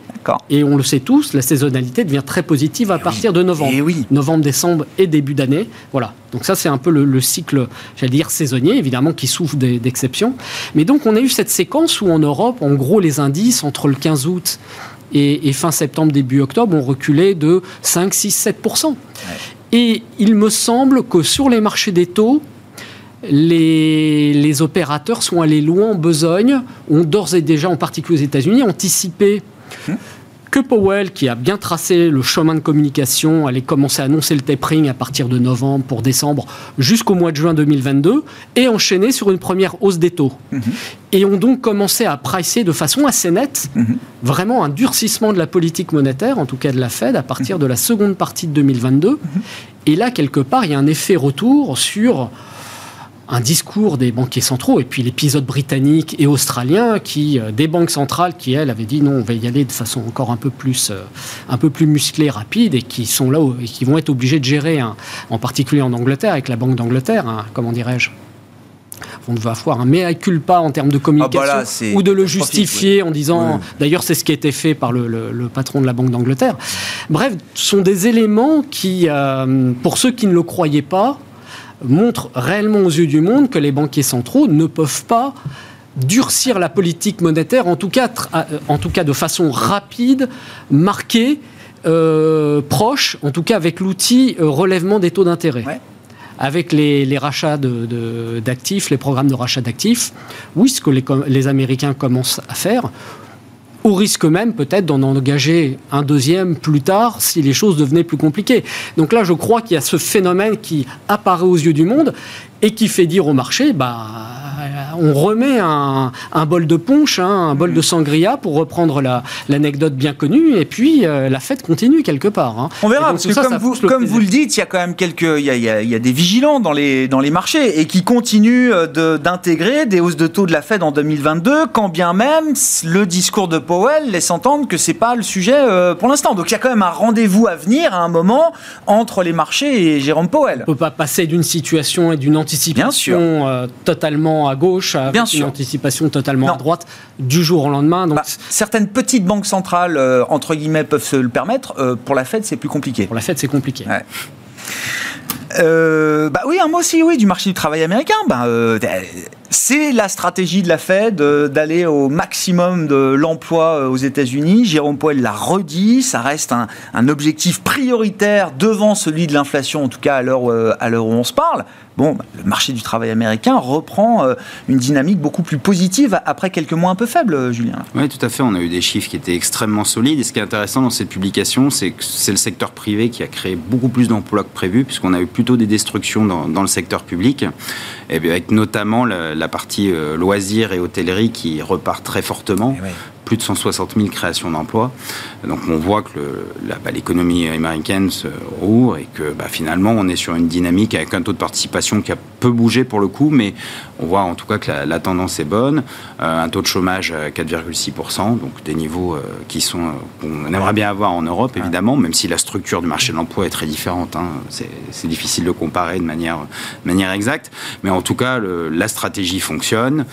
Et on le sait tous, la saisonnalité devient très positive à partir de novembre. oui. Novembre, décembre et début d'année. Voilà. Donc ça, c'est un peu le, cycle, j'allais dire, saisonnier, évidemment, qui souffre d'exceptions. Mais donc, on a eu cette séquence où en Europe, en gros, les indices, entre le 15 août et, fin septembre, début octobre, ont reculé de 5, 6, 7% Et il me semble que sur les marchés des taux, les, opérateurs sont allés loin en besogne, ont d'ores et déjà, en particulier aux États-Unis, anticipé hum que Powell, qui a bien tracé le chemin de communication, allait commencer à annoncer le tapering à partir de novembre pour décembre jusqu'au mois de juin 2022 et enchaîner sur une première hausse des taux. Mhm. Et ont donc commencé à pricer de façon assez nette mhm. vraiment un durcissement de la politique monétaire, en tout cas de la Fed, à partir de la seconde partie de 2022. Mhm. Et là, quelque part, il y a un effet retour sur un discours des banquiers centraux et puis l'épisode britannique et australien qui euh, des banques centrales qui elles avaient dit non on va y aller de façon encore un peu plus euh, un peu plus musclée rapide et qui sont là et qui vont être obligés de gérer en particulier en Angleterre avec la banque d'Angleterre comment dirais-je on va avoir un mea culpa en termes de communication ah, bah ou de le justifier en disant d'ailleurs c'est ce qui a été fait par le, patron de la Banque d'Angleterre. Bref ce sont des éléments qui euh, pour ceux qui ne le croyaient pas montre réellement aux yeux du monde que les banquiers centraux ne peuvent pas durcir la politique monétaire, en tout cas, euh, en tout cas de façon rapide, marquée, euh, proche, en tout cas avec l'outil euh, relèvement des taux d'intérêt. avec les, rachats d'actifs, les programmes de rachat d'actifs, oui, ce que les Américains commencent à faire, au risque même peut-être d'en engager un deuxième plus tard si les choses devenaient plus compliquées. Donc là, je crois qu'il y a ce phénomène qui apparaît aux yeux du monde et qui fait dire au marché, bah, on remet un, bol de punch, hein, un bol de sangria, pour reprendre l'anecdote bien connue, et puis euh, la fête continue quelque part. Hein. On verra, parce que comme, vous, le, comme vous, le dites, il y a quand même quelques, il y a, des vigilants dans les, dans les marchés, et qui continuent euh, d'intégrer des hausses de taux de la Fed en 2022, quand bien même le discours de Powell laisse entendre que c'est pas le sujet euh, pour l'instant. Donc il y a quand même un rendez-vous à venir à un moment entre les marchés et Jérôme Powell. On peut pas passer d'une situation et d'une anticipation totalement à gauche Bien une anticipation totalement à droite du jour au lendemain. Donc... Bah, certaines petites banques centrales, euh, entre guillemets, peuvent se le permettre. Euh, pour la Fed, c'est plus compliqué. Pour la Fed, c'est compliqué. Euh, bah oui, un mot aussi, oui, du marché du travail américain. Bah, c'est la stratégie de la Fed d'aller au maximum de l'emploi aux États-Unis. Jérôme Powell l'a redit, ça reste un, objectif prioritaire devant celui de l'inflation, en tout cas à l'heure où on se parle bon, bah, le marché du travail américain reprend euh, une dynamique beaucoup plus positive après quelques mois un peu faibles, euh, Julien. Oui, tout à fait. On a eu des chiffres qui étaient extrêmement solides. Et ce qui est intéressant dans cette publication, c'est que c'est le secteur privé qui a créé beaucoup plus d'emplois que prévu, puisqu'on a eu plutôt des destructions dans, le secteur public, et avec notamment la, partie euh, loisirs et hôtellerie qui repart très fortement. Eh plus de 160 000 créations d'emplois. Donc on voit que bah, l'économie américaine se rouvre et que bah, finalement on est sur une dynamique avec un taux de participation qui a peu bougé pour le coup, mais on voit en tout cas que la, tendance est bonne. Euh, un taux de chômage à 4,6%, donc des niveaux euh, qui sont euh, qu'on aimerait bien avoir en Europe évidemment, même si la structure du marché de l'emploi est très différente. Hein. C'est difficile de comparer de manière, manière exacte, mais en tout cas la stratégie fonctionne.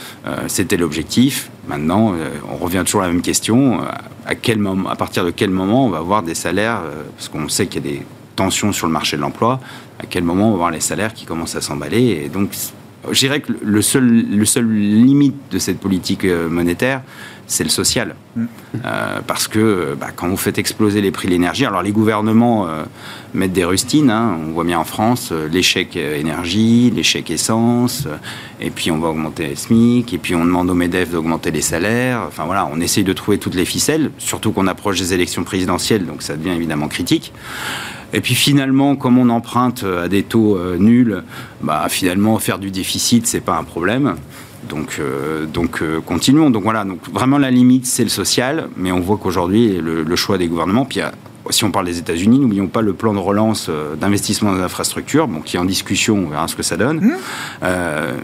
C'était l'objectif. Maintenant, on revient toujours à la même question à quel moment, à partir de quel moment on va avoir des salaires, parce qu'on sait qu'il y a des tensions sur le marché de l'emploi, à quel moment on va voir les salaires qui commencent à s'emballer. Et donc, je dirais que le seul, le seul limite de cette politique euh, monétaire, c'est le social. Mm. Euh, parce que bah, quand vous faites exploser les prix de l'énergie, alors les gouvernements euh, mettent des rustines, hein. on voit bien en France, l'échec énergie, l'échec essence, et puis on va augmenter les SMIC, et puis on demande aux MEDEF d'augmenter les salaires. Enfin voilà, on essaye de trouver toutes les ficelles, surtout qu'on approche des élections présidentielles, donc ça devient évidemment critique. Et puis finalement, comme on emprunte à des taux euh, nuls, bah, finalement faire du déficit, c'est pas un problème. Donc, euh, donc euh, continuons. Donc voilà, donc vraiment la limite, c'est le social, mais on voit qu'aujourd'hui, le, choix des gouvernements, puis si on parle des États-Unis, n'oublions pas le plan de relance d'investissement dans les infrastructures, bon, qui est en discussion, on verra ce que ça donne. Mmh.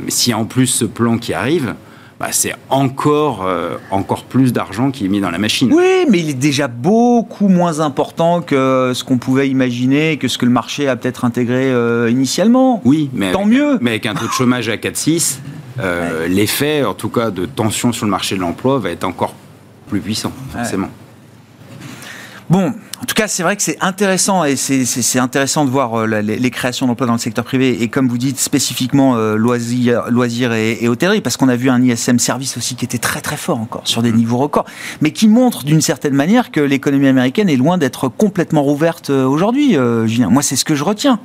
mais s'il y a en plus ce plan qui arrive, bah, c'est encore, euh, encore plus d'argent qui est mis dans la machine. Oui, mais il est déjà beaucoup moins important que ce qu'on pouvait imaginer, que ce que le marché a peut-être intégré euh, initialement. Oui, mais tant avec, mieux. Mais avec un taux de chômage à 4-6, euh, l'effet, en tout cas, de tension sur le marché de l'emploi va être encore plus puissant, forcément. Bon, en tout cas, c'est vrai que c'est intéressant et c'est intéressant de voir euh, les, créations d'emplois dans le secteur privé et comme vous dites spécifiquement euh, loisirs, et, hôtellerie, parce qu'on a vu un ISM service aussi qui était très très fort encore sur des mmh. niveaux records, mais qui montre d'une certaine manière que l'économie américaine est loin d'être complètement rouverte euh, aujourd'hui. Julien, moi c'est ce que je retiens.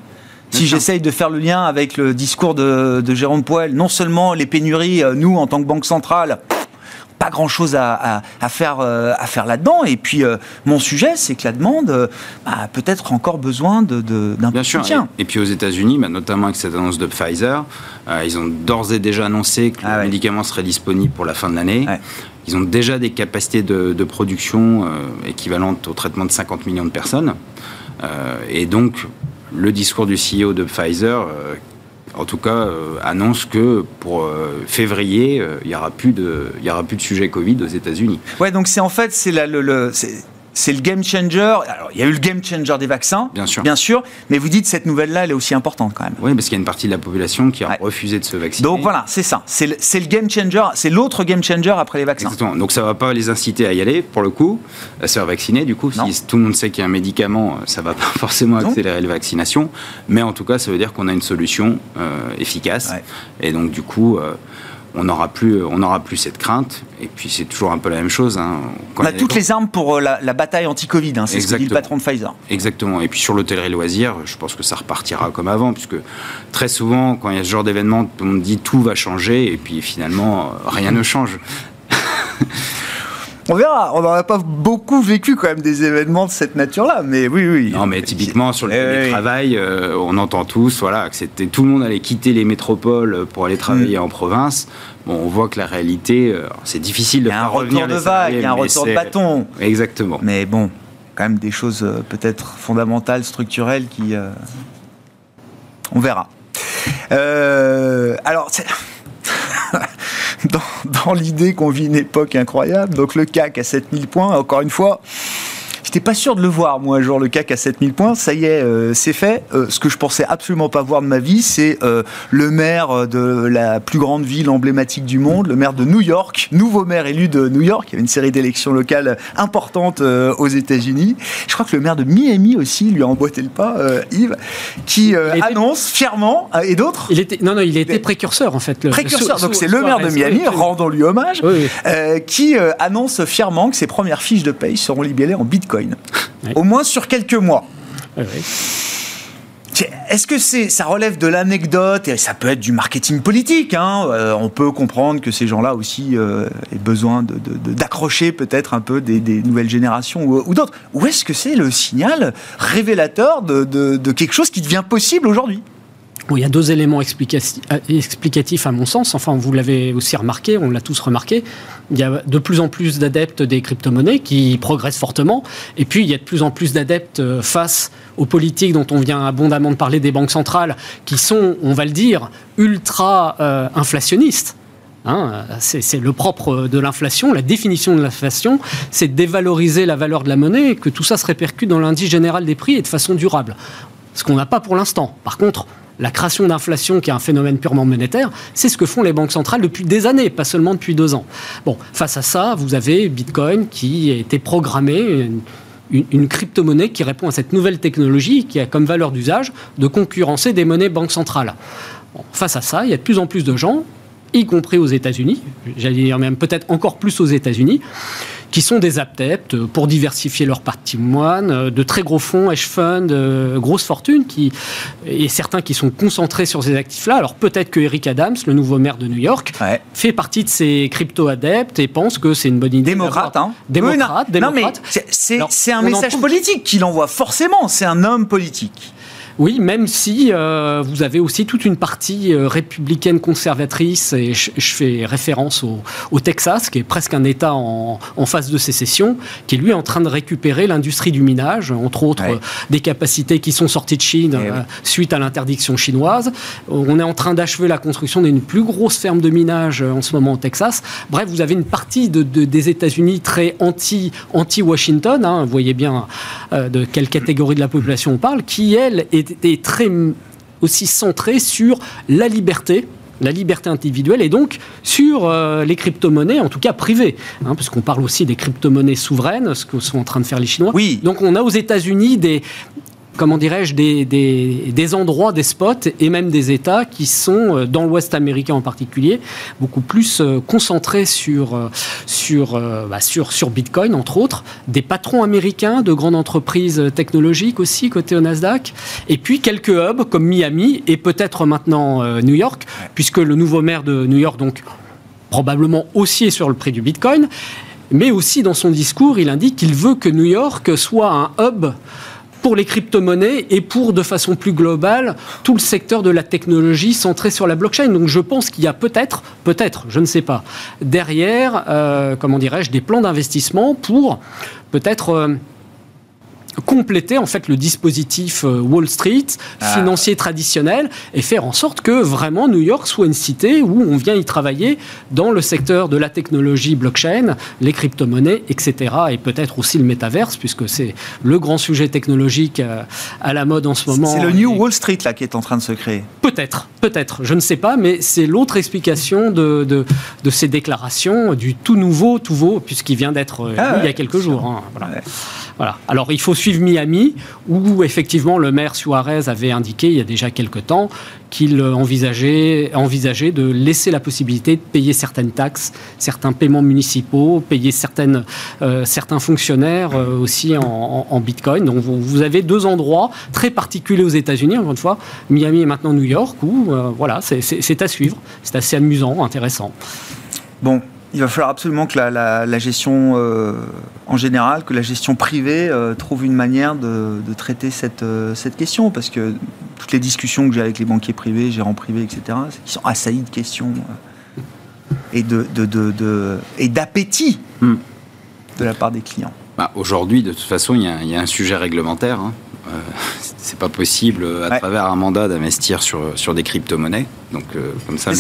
Si j'essaye de faire le lien avec le discours de, de Jérôme Poel, non seulement les pénuries, nous en tant que banque centrale, pas grand chose à, faire, euh, à faire là-dedans. Et puis, euh, mon sujet, c'est que la demande euh, a peut-être encore besoin d'un de, peu de soutien. Et, puis, aux États-Unis, bah, notamment avec cette annonce de Pfizer, ils ont d'ores et déjà annoncé que ah le médicament serait disponible pour la fin de l'année. Ils ont déjà des capacités de, production équivalentes au traitement de 50 millions de personnes. et donc, le discours du CEO de Pfizer, en tout cas, euh, annonce que pour euh, février, euh, il n'y aura, plus de, y aura plus de sujet Covid aux États-Unis. Ouais, donc c'est en fait, c'est le, le c'est le game changer. Alors, il y a eu le game changer des vaccins, bien sûr, bien sûr mais vous dites cette nouvelle-là, elle est aussi importante quand même. Oui, parce qu'il y a une partie de la population qui a refusé de se vacciner. Donc voilà, c'est ça. C'est le, game changer, c'est l'autre game changer après les vaccins. Exactement. Donc ça ne va pas les inciter à y aller, pour le coup, à se faire vacciner. Du coup, si tout le monde sait qu'il y a un médicament, ça ne va pas forcément accélérer les vaccinations. Mais en tout cas, ça veut dire qu'on a une solution euh, efficace. Et donc, du coup. Euh, on n'aura plus, on plus cette crainte. Et puis c'est toujours un peu la même chose. hein. On a toutes les armes pour euh, la, la bataille anti-Covid, hein, c'est ce que dit le patron de Pfizer. Exactement. Et puis sur l'hôtellerie loisirs, je pense que ça repartira comme avant, puisque très souvent, quand il y a ce genre d'événement, monde dit tout va changer, et puis finalement, euh, rien ne change. On verra, on n'en a pas beaucoup vécu quand même des événements de cette nature-là, mais oui, oui. Non, mais typiquement sur le Eh oui. télétravail, euh, on entend tous, voilà, que c'était tout le monde allait quitter les métropoles pour aller Mm. travailler en province. Bon, on voit que la réalité, euh, c'est difficile de Il y a un retour de vague, il y a un retour de bâton. Exactement. Mais bon, quand même des choses euh, peut-être fondamentales, structurelles qui. On verra. Alors, c'est- dans, l'idée qu'on vit une époque incroyable, donc le CAC à 7000 points, encore une fois. J'étais pas sûr de le voir, moi, genre le CAC à 7000 points. Ça y est, euh, c'est fait. Euh, ce que je pensais absolument pas voir de ma vie, c'est euh, le maire de la plus grande ville emblématique du monde, le maire de New York, nouveau maire élu de New York. Il y avait une série d'élections locales importantes aux États-Unis. Je crois que le maire de Miami aussi lui a emboîté le pas, Yves, qui était- annonce fièrement, et d'autres, Il était, non, non, il était précurseur en fait. le- précurseur. Donc c'est le maire de. Miami, rendons-lui hommage. Oui, oui. Qui annonce fièrement que ses premières fiches de paye seront libellées en bitcoin. Au moins sur quelques mois. Oui, Est-ce que c'est, ça relève de l'anecdote et ça peut être du marketing politique hein Euh, On peut comprendre que ces gens-là aussi euh, aient besoin de, de- de- d'accrocher peut-être un peu des, des nouvelles générations ou, ou d'autres. Ou est-ce que c'est le signal révélateur de quelque chose qui devient possible aujourd'hui? Il y a deux éléments euh, explicatifs à mon sens. Enfin, vous l'avez aussi remarqué, on l'a tous remarqué. Il y a de plus en plus d'adeptes des crypto-monnaies qui progressent fortement. Et puis, il y a de plus en plus d'adeptes euh, face aux politiques dont on vient abondamment de parler des banques centrales, qui sont, on va le dire, ultra euh. Hein, c'est c'est le propre de l'inflation, la définition de l'inflation, c'est de dévaloriser la valeur de la monnaie et que tout ça se répercute dans l'indice général des prix et de façon durable. Ce qu'on n'a pas pour l'instant. Par contre, la création d'inflation, qui est un phénomène purement monétaire, c'est ce que font les banques centrales depuis des années, pas seulement depuis deux ans. Bon, face à ça, vous avez Bitcoin qui a été programmé, une, crypto-monnaie qui répond à cette nouvelle technologie qui a comme valeur d'usage de concurrencer des monnaies banques centrales. Face à ça, il y a de plus en plus de gens, y compris aux États-Unis, j'allais dire même peut-être encore plus aux États-Unis, qui sont des adeptes pour diversifier leur patrimoine, euh, de très gros fonds, hedge funds, euh, grosses fortunes, qui, et certains qui sont concentrés sur ces actifs-là. Alors peut-être que Eric Adams, le nouveau maire de New York, Ouais. fait partie de ces crypto-adeptes et pense que c'est une bonne idée. Démocrate, hein Démocrate, Oui, non, non, mais démocrate. c'est- un message politique qu'il envoie, forcément. C'est un homme politique. Oui, même si euh, vous avez aussi toute une partie euh, républicaine conservatrice, et je, je fais référence au, au Texas, qui est presque un État en, en phase de sécession, qui lui est en train de récupérer l'industrie du minage, entre autres Ouais. euh, des capacités qui sont sorties de Chine Eh suite à l'interdiction chinoise. On est en train d'achever la construction d'une plus grosse ferme de minage en ce moment au Texas. Bref, vous avez une partie de, de- des États-Unis très anti, anti-Washington, hein, vous voyez bien de quelle catégorie de la population on parle, qui, elle, est, est très aussi centrée sur la liberté la liberté individuelle et donc sur euh, les crypto-monnaies, en tout cas privées, hein, parce qu'on parle aussi des crypto-monnaies souveraines, ce que sont en train de faire les Chinois. Oui. Donc on a aux États-Unis des, comment dirais-je, des, des, des endroits, des spots et même des États qui sont, euh, dans l'Ouest américain en particulier, beaucoup plus euh, concentrés sur, euh, sur, bah, sur, sur Bitcoin, entre autres, des patrons américains de grandes entreprises technologiques aussi, côté au Nasdaq, et puis quelques hubs comme Miami et peut-être maintenant New York, puisque le nouveau maire de New York, donc probablement aussi sur le prix du Bitcoin, mais aussi dans son discours, il indique qu'il veut que New York soit un hub pour les crypto-monnaies et pour, de façon plus globale, tout le secteur de la technologie centré sur la blockchain. Donc je pense qu'il y a peut-être, peut-être, je ne sais pas, derrière, euh, comment dirais-je, des plans d'investissement pour peut-être... euh, compléter en fait le dispositif euh, Wall Street Ah. financier traditionnel et faire en sorte que vraiment New York soit une cité où on vient y travailler dans le secteur de la technologie blockchain, les crypto-monnaies, etc. Et peut-être aussi le métaverse puisque c'est le grand sujet technologique euh, à la mode en ce moment. C'est le New Wall Street là qui est en train de se créer. Peut-être, peut-être, je ne sais pas, mais c'est l'autre explication de, de, de ces déclarations, du tout nouveau, tout beau, puisqu'il vient d'être euh, Ah il y a quelques jours. hein, voilà. Ouais. Voilà. Alors il faut suivre Miami, où effectivement le maire Suarez avait indiqué il y a déjà quelques temps qu'il envisageait, envisageait de laisser la possibilité de payer certaines taxes, certains paiements municipaux, payer certaines, euh, certains fonctionnaires euh, aussi en, Bitcoin. Donc vous, avez deux endroits très particuliers aux États-Unis, encore une fois, Miami et maintenant New York, où euh, voilà, c'est à suivre. C'est assez amusant, intéressant. Bon, il va falloir absolument que la, gestion en général, que la gestion privée trouve une manière de, traiter cette, cette question, parce que toutes les discussions que j'ai avec les banquiers privés, gérants privés, etc., ils sont assaillis de questions euh, et de, de, et d'appétit hmm. de la part des clients. Bah, aujourd'hui, de toute façon, il y, a un sujet réglementaire. Hein. Euh, c'est pas possible à travers un mandat d'investir sur, sur des crypto-monnaies. Donc, euh, comme ça,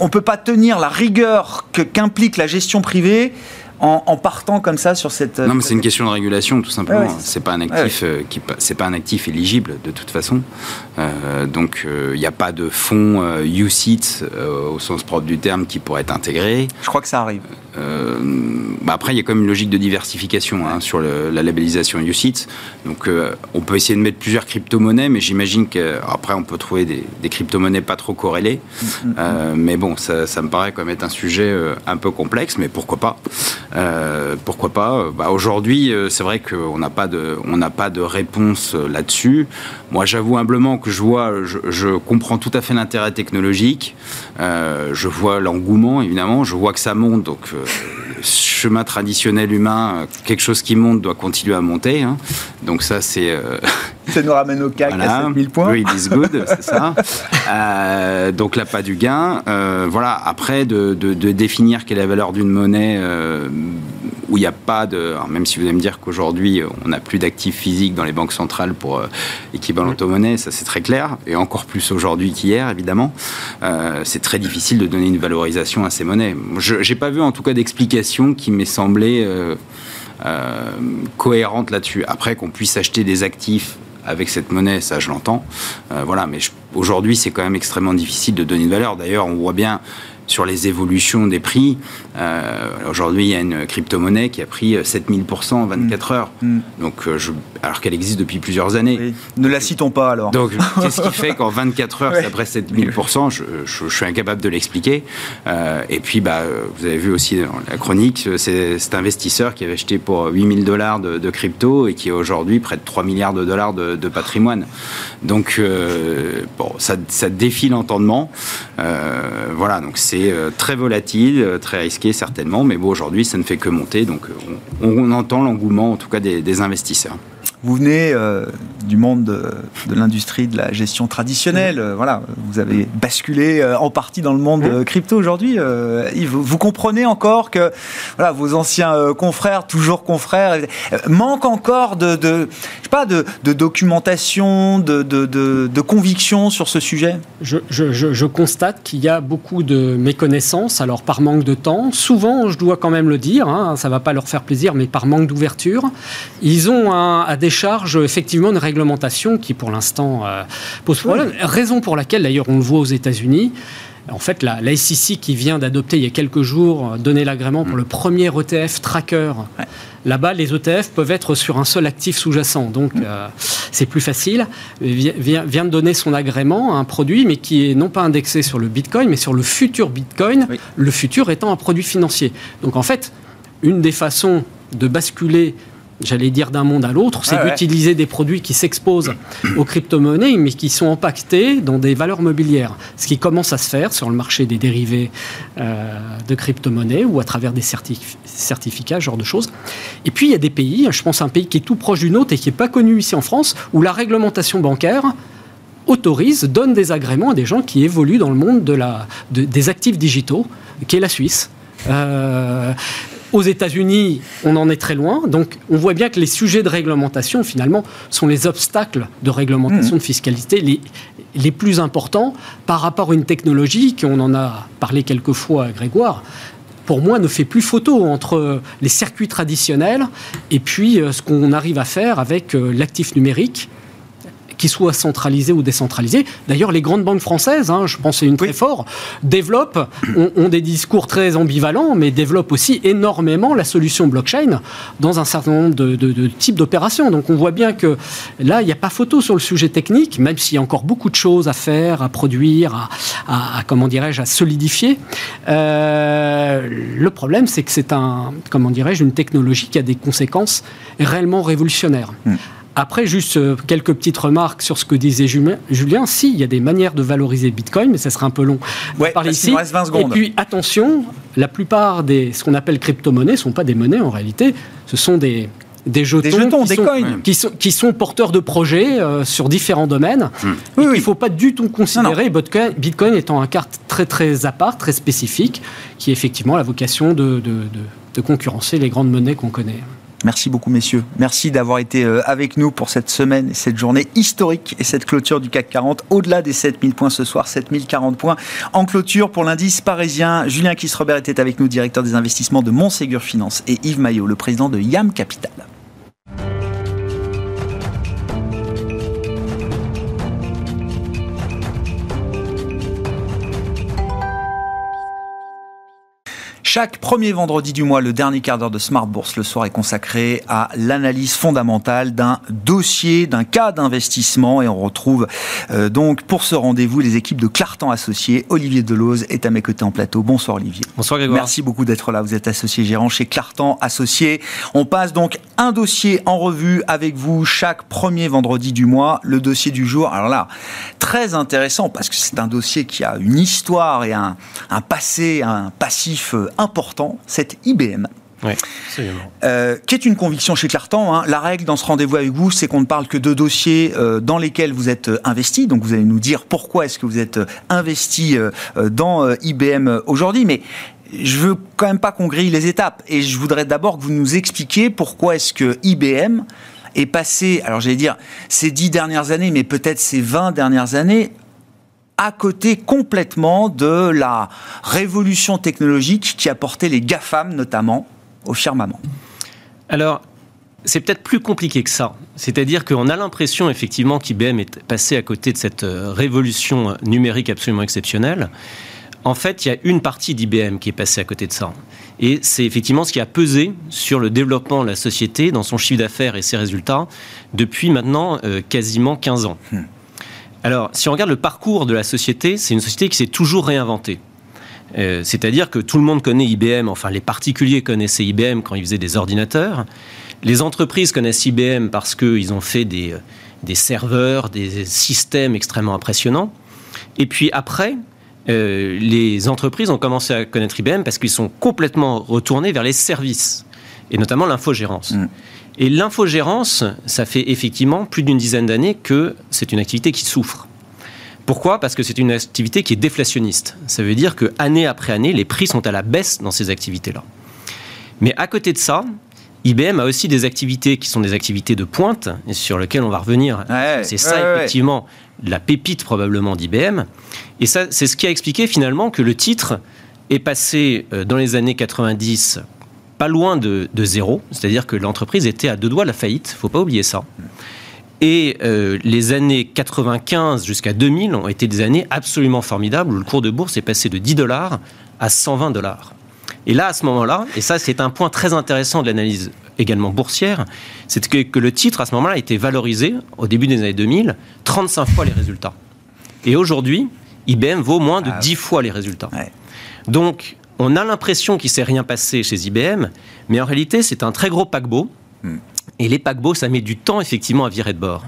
on peut pas tenir la rigueur qu'implique la gestion privée en, partant comme ça sur cette. Non, mais c'est une question de régulation, tout simplement. c'est pas un actif euh, qui, c'est pas un actif éligible de toute façon. Euh, donc, il euh, n'y a pas de fonds UCITS au sens propre du terme qui pourrait être intégré. Je crois que ça arrive. Bah après, il y a quand même une logique de diversification hein, sur la labellisation UCITS. Donc, on peut essayer de mettre plusieurs crypto-monnaies, mais j'imagine qu'après, on peut trouver des, des crypto-monnaies pas trop corrélées. Mm, mm, mm. mais bon, ça, ça, me paraît quand même être un sujet un peu complexe, mais pourquoi pas euh, pourquoi pas bah, Aujourd'hui, euh, c'est vrai qu'on n'a pas de, on n'a pas de réponse euh, là-dessus. Moi, j'avoue humblement que je vois, je, comprends tout à fait l'intérêt technologique. je vois l'engouement, évidemment. Je vois que ça monte. Donc, chemin traditionnel humain, quelque chose qui monte doit continuer à monter. Hein. Donc ça, c'est... ça nous ramène au CAC à 7000 points. Oui, is good, c'est ça. donc là, pas du gain. voilà, après, de, définir quelle est la valeur d'une monnaie où il n'y a pas de. même si vous allez me dire qu'aujourd'hui, on n'a plus d'actifs physiques dans les banques centrales pour euh, équivalent aux monnaies, ça c'est très clair, et encore plus aujourd'hui qu'hier, évidemment, euh, c'est très difficile de donner une valorisation à ces monnaies. Je n'ai pas vu en tout cas d'explication qui m'ait semblé euh, cohérente là-dessus. Après, qu'on puisse acheter des actifs avec cette monnaie, ça je l'entends. voilà, mais aujourd'hui c'est quand même extrêmement difficile de donner une valeur. D'ailleurs, on voit bien sur les évolutions des prix. Euh, aujourd'hui, il y a une crypto-monnaie qui a pris 7000% en 24 mm. heures. Mm. Donc, euh, je, alors qu'elle existe depuis plusieurs années. Ne la citons pas alors. Donc, qu'est-ce qui fait qu'en 24 heures, c'est après 7000% je, je, suis incapable de l'expliquer. Euh, et puis, bah, vous avez vu aussi dans la chronique, c'est cet investisseur qui avait acheté pour 8000 dollars de, crypto et qui aujourd'hui près de 3 milliards de dollars de, patrimoine. Donc, bon, ça, ça défie l'entendement. voilà, donc c'est euh, très volatile, euh, très risqué certainement, mais bon, aujourd'hui, ça ne fait que monter. Donc, euh, on, entend l'engouement, en tout cas, des investisseurs. Vous venez euh, du monde de, l'industrie de la gestion traditionnelle. Euh, voilà, vous avez basculé euh, en partie dans le monde mmh. crypto aujourd'hui. Vous comprenez encore que voilà, vos anciens confrères, toujours confrères, manquent encore de, de je sais pas, de, de documentation, de, de, conviction sur ce sujet? Je, je, je constate qu'il y a beaucoup de méconnaissances. Alors par manque de temps, souvent, je dois quand même le dire, hein, ça va pas leur faire plaisir, mais par manque d'ouverture, ils ont un, à des charge effectivement une réglementation qui pour l'instant euh, pose problème. Raison pour laquelle d'ailleurs on le voit aux États-Unis. En fait, la, la SEC qui vient d'adopter il y a quelques jours, euh, donner l'agrément pour mm. le premier ETF tracker. Là-bas, les ETF peuvent être sur un seul actif sous-jacent, donc mm. euh, c'est plus facile. Vient, vient, de donner son agrément à un produit, mais qui est non pas indexé sur le Bitcoin, mais sur le futur Bitcoin, le futur étant un produit financier. Donc en fait, une des façons de basculer j'allais dire d'un monde à l'autre, c'est d'utiliser des produits qui s'exposent aux crypto-monnaies, mais qui sont impactés dans des valeurs mobilières. Ce qui commence à se faire sur le marché des dérivés euh, de crypto-monnaies ou à travers des certificats, ce genre de choses. Et puis, il y a des pays, je pense à un pays qui est tout proche du nôtre et qui n'est pas connu ici en France, où la réglementation bancaire autorise, donne des agréments à des gens qui évoluent dans le monde de la, des actifs digitaux, qui est la Suisse. Euh, aux États-Unis, on en est très loin. Donc, on voit bien que les sujets de réglementation, finalement, sont les obstacles de réglementation mmh. de fiscalité les, les plus importants par rapport à une technologie, qu'on en a parlé quelques fois à Grégoire, pour moi, ne fait plus photo entre les circuits traditionnels et puis euh, ce qu'on arrive à faire avec euh, l'actif numérique qu'ils soient centralisés ou décentralisés. D'ailleurs, les grandes banques françaises, hein, je pense c'est une très fort, développent, ont, des discours très ambivalents, mais développent aussi énormément la solution blockchain dans un certain nombre de, types d'opérations. Donc on voit bien que là, il n'y a pas photo sur le sujet technique, même s'il y a encore beaucoup de choses à faire, à produire, à, comment dirais-je, à solidifier. Euh, le problème, c'est que c'est un, comment dirais-je, une technologie qui a des conséquences réellement révolutionnaires. Hmm. Après, juste euh, quelques petites remarques sur ce que disait Julien. Si, il y a des manières de valoriser Bitcoin, mais ça serait un peu long. Ouais, parler ici. 20 secondes. Et puis, attention, la plupart des ce qu'on appelle crypto-monnaies ne sont pas des monnaies en réalité. Ce sont des, des jetons, des jetons, qui, des sont, coins. Qui, sont, qui, sont, porteurs de projets euh, sur différents domaines. Hmm. Il ne faut pas du tout considérer Bitcoin, Bitcoin, étant un carte très très à part, très spécifique, qui a effectivement la vocation de, de, de, de concurrencer les grandes monnaies qu'on connaît. Merci beaucoup, messieurs. Merci d'avoir été euh, avec nous pour cette semaine et cette journée historique et cette clôture du CAC 40. Au-delà des 7000 points ce soir, 7040 points en clôture pour l'indice parisien. Julien Kiss-Robert était avec nous, directeur des investissements de Montségur Finance, et Yves Maillot, le président de YAM Capital. Chaque premier vendredi du mois, le dernier quart d'heure de Smart Bourse le soir est consacré à l'analyse fondamentale d'un dossier, d'un cas d'investissement. Et on retrouve euh, donc pour ce rendez-vous les équipes de Clartan Associés. Olivier Delose est à mes côtés en plateau. Bonsoir Olivier. Bonsoir Grégoire. Merci beaucoup d'être là. Vous êtes associé gérant chez Clartan Associés. On passe donc un dossier en revue avec vous chaque premier vendredi du mois. Le dossier du jour. Alors là, très intéressant parce que c'est un dossier qui a une histoire et un, un passé, un passif euh, important, c'est IBM. Oui, euh, qui est une conviction chez Clartan. Hein. La règle dans ce rendez-vous avec vous, c'est qu'on ne parle que de dossiers euh, dans lesquels vous êtes euh, investi. Donc vous allez nous dire pourquoi est-ce que vous êtes investi dans IBM aujourd'hui. Mais je veux quand même pas qu'on grille les étapes. Et je voudrais d'abord que vous nous expliquiez pourquoi est-ce que IBM est passé, alors j'allais dire ces dix dernières années, mais peut-être ces 20 dernières années, à côté complètement de la révolution technologique qui a porté les GAFAM notamment au firmament Alors, c'est peut-être plus compliqué que ça. C'est-à-dire qu'on a l'impression effectivement qu'IBM est passé à côté de cette euh, révolution numérique absolument exceptionnelle. En fait, il y a une partie d'IBM qui est passée à côté de ça. Et c'est effectivement ce qui a pesé sur le développement de la société, dans son chiffre d'affaires et ses résultats, depuis maintenant euh, quasiment 15 ans. Alors, si on regarde le parcours de la société, c'est une société qui s'est toujours réinventée. Euh, c'est-à-dire que tout le monde connaît IBM, enfin les particuliers connaissaient IBM quand ils faisaient des ordinateurs. Les entreprises connaissent IBM parce qu'ils ont fait des, euh, des, serveurs, des systèmes extrêmement impressionnants. Et puis après, euh, les entreprises ont commencé à connaître IBM parce qu'ils sont complètement retournés vers les services, et notamment l'infogérance. Mm. Et l'infogérance, ça fait effectivement plus d'une dizaine d'années que c'est une activité qui souffre. Pourquoi? Parce que c'est une activité qui est déflationniste. Ça veut dire que année après année, les prix sont à la baisse dans ces activités-là. Mais à côté de ça, IBM a aussi des activités qui sont des activités de pointe, et sur lesquelles on va revenir. c'est ça, effectivement, la pépite probablement d'IBM. Et ça, c'est ce qui a expliqué finalement que le titre est passé euh, dans les années 90 pas loin de, zéro, c'est-à-dire que l'entreprise était à deux doigts de la faillite, faut pas oublier ça. Et euh, les années 95 jusqu'à 2000 ont été des années absolument formidables où le cours de bourse est passé de 10 dollars à 120 dollars. Et là, à ce moment-là, et ça c'est un point très intéressant de l'analyse également boursière, c'est que, le titre à ce moment-là a été valorisé au début des années 2000 35 fois les résultats. Et aujourd'hui, IBM vaut moins de 10 ah fois les résultats. Donc, on a l'impression qu'il ne s'est rien passé chez IBM, mais en réalité, c'est un très gros paquebot. Hmm. Et les paquebots, ça met du temps effectivement à virer de bord.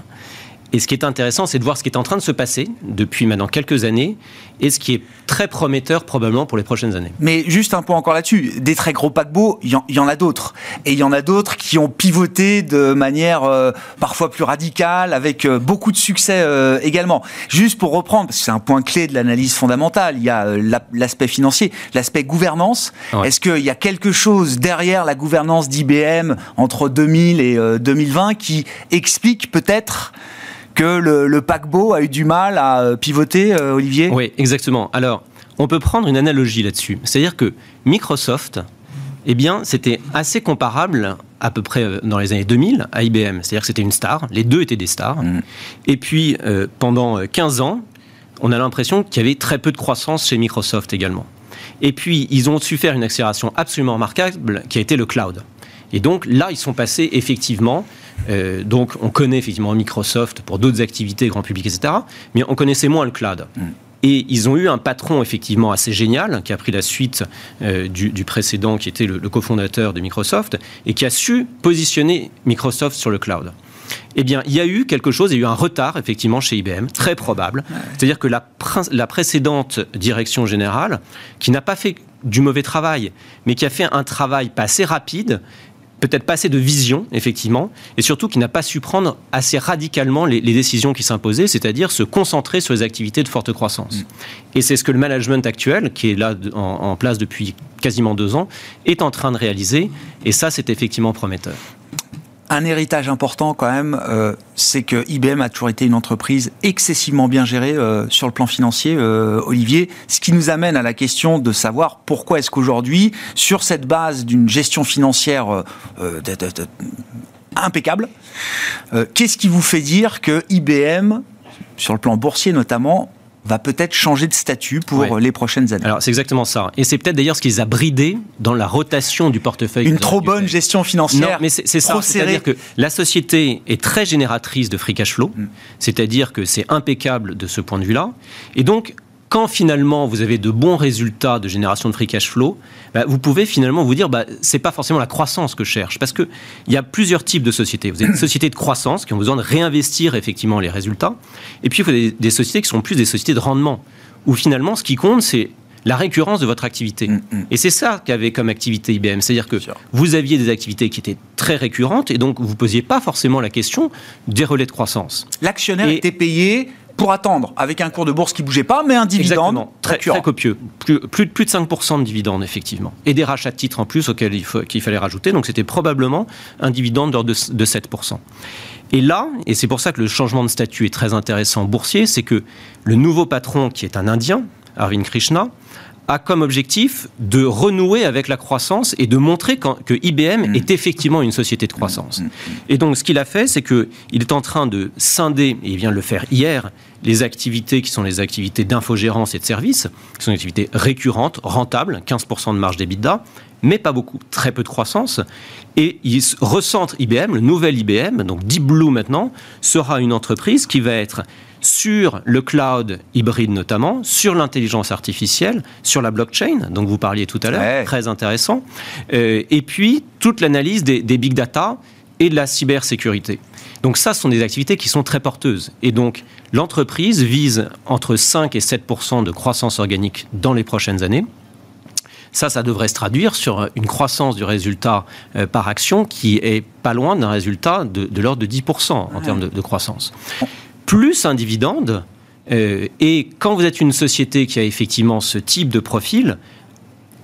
Et ce qui est intéressant, c'est de voir ce qui est en train de se passer depuis maintenant quelques années et ce qui est très prometteur probablement pour les prochaines années. Mais juste un point encore là-dessus, des très gros paquebots, il y, en a d'autres. Et il y en a d'autres qui ont pivoté de manière euh, parfois plus radicale, avec euh, beaucoup de succès euh, également. Juste pour reprendre, parce que c'est un point clé de l'analyse fondamentale, il y a l'aspect financier, l'aspect gouvernance. Est-ce qu'il y a quelque chose derrière la gouvernance d'IBM entre 2000 et 2020 qui explique peut-être que le, paquebot a eu du mal à euh, pivoter, euh, Olivier Oui, exactement. Alors, on peut prendre une analogie là-dessus. C'est-à-dire que Microsoft, eh bien, c'était assez comparable à peu près euh, dans les années 2000 à IBM. C'est-à-dire que c'était une star, les deux étaient des stars. Mm. Et puis, euh, pendant 15 ans, on a l'impression qu'il y avait très peu de croissance chez Microsoft également. Et puis, ils ont su faire une accélération absolument remarquable qui a été le cloud. Et donc là, ils sont passés effectivement. Euh, donc, on connaît effectivement Microsoft pour d'autres activités, grand public, etc. Mais on connaissait moins le cloud. Et ils ont eu un patron effectivement assez génial qui a pris la suite euh, du, du précédent, qui était le, le cofondateur de Microsoft, et qui a su positionner Microsoft sur le cloud. Eh bien, il y a eu quelque chose, il y a eu un retard effectivement chez IBM, très probable. C'est-à-dire que la, la précédente direction générale, qui n'a pas fait du mauvais travail, mais qui a fait un travail pas assez rapide, peut-être pas assez de vision, effectivement, et surtout qui n'a pas su prendre assez radicalement les, les décisions qui s'imposaient, c'est-à-dire se concentrer sur les activités de forte croissance. Et c'est ce que le management actuel, qui est là en place depuis quasiment deux ans, est en train de réaliser, et ça, c'est effectivement prometteur. Un héritage important quand même, euh, c'est que IBM a toujours été une entreprise excessivement bien gérée euh, sur le plan financier, euh, Olivier. Ce qui nous amène à la question de savoir pourquoi est-ce qu'aujourd'hui, sur cette base d'une gestion financière impeccable, qu'est-ce qui vous fait dire que IBM, sur le plan boursier notamment, va peut-être changer de statut pour Ouais. les prochaines années Alors, c'est exactement ça. Et c'est peut-être d'ailleurs ce qui les a bridés dans la rotation du portefeuille. Une qu'ils trop bonne gestion Non, financière, mais c'est ça. C'est-à-dire que la société est très génératrice de free cash flow. Mm. C'est-à-dire que c'est impeccable de ce point de vue-là. Et donc, quand finalement vous avez de bons résultats de génération de free cash flow, bah, vous pouvez finalement vous dire, bah, c'est pas forcément la croissance que je cherche, parce que il y a plusieurs types de sociétés. Vous avez des sociétés de croissance qui ont besoin de réinvestir effectivement les résultats, et puis vous avez des, sociétés qui sont plus des sociétés de rendement, où finalement ce qui compte c'est la récurrence de votre activité. Mm, mm. Et c'est ça qu'avait comme activité IBM, c'est-à-dire que vous aviez des activités qui étaient très récurrentes, et donc vous ne posiez pas forcément la question des relais de croissance. L'actionnaire était payé pour attendre, avec un cours de bourse qui bougeait pas, mais un dividende Exactement. Très, très copieux. Plus, plus, plus de 5% de dividendes, effectivement. Et des rachats de titres en plus auxquels il qu'il fallait rajouter. Donc c'était probablement un dividende d'ordre de, de 7%. Et là, et c'est pour ça que le changement de statut est très intéressant boursier, c'est que le nouveau patron, qui est un Indien, Arvind Krishna, a comme objectif de renouer avec la croissance et de montrer que IBM est effectivement une société de croissance. Et donc, ce qu'il a fait, c'est qu'il est en train de scinder, et il vient de le faire hier, les activités qui sont les activités d'infogérance et de services, qui sont des activités récurrentes, rentables, 15% de marge d'EBITDA, mais pas beaucoup, très peu de croissance. Et il recentre IBM, le nouvel IBM, donc Deep Blue maintenant, sera une entreprise qui va être sur le cloud hybride notamment, sur l'intelligence artificielle, sur la blockchain, donc vous parliez tout à l'heure, Ouais. très intéressant, Euh, et puis toute l'analyse des, des big data et de la cybersécurité. Donc ça, ce sont des activités qui sont très porteuses. Et donc l'entreprise vise entre 5 et 7% de croissance organique dans les prochaines années. Ça, ça devrait se traduire sur une croissance du résultat euh, par action qui est pas loin d'un résultat de, de l'ordre de 10% en termes de, de croissance. Plus un dividende, euh, et quand vous êtes une société qui a effectivement ce type de profil,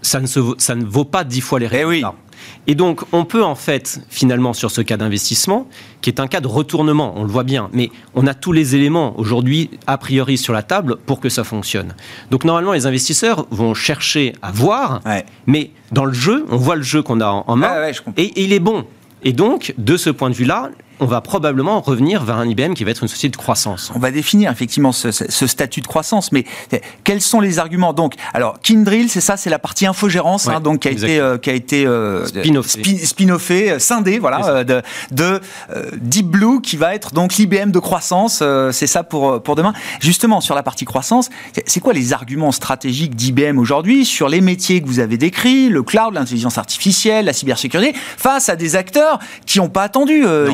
ça ne, se ça ne vaut pas 10 fois les Eh résultats. oui. Et donc, on peut en fait, finalement, sur ce cas d'investissement, qui est un cas de retournement, on le voit bien, mais on a tous les éléments aujourd'hui, a priori, sur la table pour que ça fonctionne. Donc, normalement, les investisseurs vont chercher à voir, Ouais. mais dans le jeu, on voit le jeu qu'on a en, main, ouais, et il est bon. Et donc, de ce point de vue-là, on va probablement revenir vers un IBM qui va être une société de croissance. On va définir effectivement ce, ce- ce statut de croissance, mais euh, quels sont les arguments? Donc, alors Kindrill, c'est ça, c'est la partie infogérance, Ouais, hein, donc qui a été, euh, qui a été euh, Spin-offé. spin- euh, scindé, voilà, euh, de, de euh, Deep Blue qui va être donc l'IBM de croissance. c'est ça pour pour demain. Justement sur la partie croissance, c'est- quoi les arguments stratégiques d'IBM aujourd'hui sur les métiers que vous avez décrits, le cloud, l'intelligence artificielle, la cybersécurité, face à des acteurs qui n'ont pas attendu euh,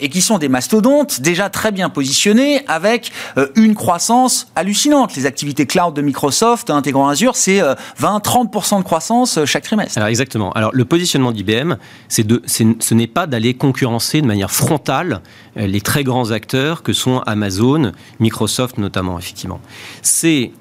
Et qui sont des mastodontes déjà très bien positionnés avec euh, une croissance hallucinante. Les activités cloud de Microsoft intégrant Azure, c'est euh, 20-30% de croissance euh, chaque trimestre. Alors exactement. Alors le positionnement d'IBM, c'est de, ce n'est pas d'aller concurrencer de manière frontale euh, les très grands acteurs que sont Amazon, Microsoft notamment, effectivement. C'est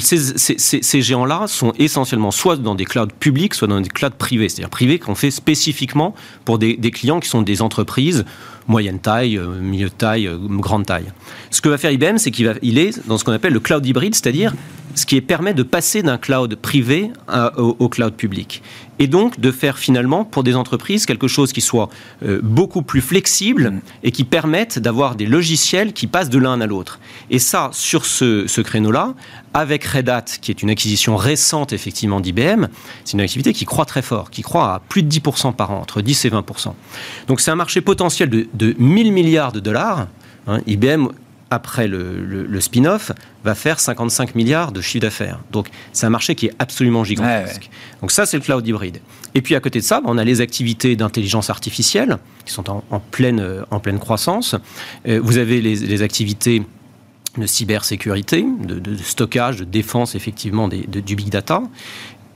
ces, géants-là sont essentiellement soit dans des clouds publics, soit dans des clouds privés, c'est-à-dire privés qu'on fait spécifiquement pour des, clients qui sont des entreprises moyenne taille, milieu de taille, grande taille. Ce que va faire IBM, c'est qu'il il est dans ce qu'on appelle le cloud hybride, c'est-à-dire ce qui permet de passer d'un cloud privé au, cloud public. Et donc de faire finalement pour des entreprises quelque chose qui soit euh, beaucoup plus flexible et qui permette d'avoir des logiciels qui passent de l'un à l'autre. Et ça, sur ce, ce créneau-là, avec Red Hat, qui est une acquisition récente effectivement d'IBM, c'est une activité qui croît très fort, qui croît à plus de 10% par an, entre 10 et 20%. Donc c'est un marché potentiel de, de 1000 milliards de dollars. Hein, IBM après le, spin-off, va faire 55 milliards de chiffre d'affaires. Donc, c'est un marché qui est absolument gigantesque. Donc, ça, c'est le cloud hybride. Et puis, à côté de ça, on a les activités d'intelligence artificielle qui sont en, pleine, en pleine croissance. Euh, vous avez les, activités de cybersécurité, de, stockage, de défense, effectivement, du big data.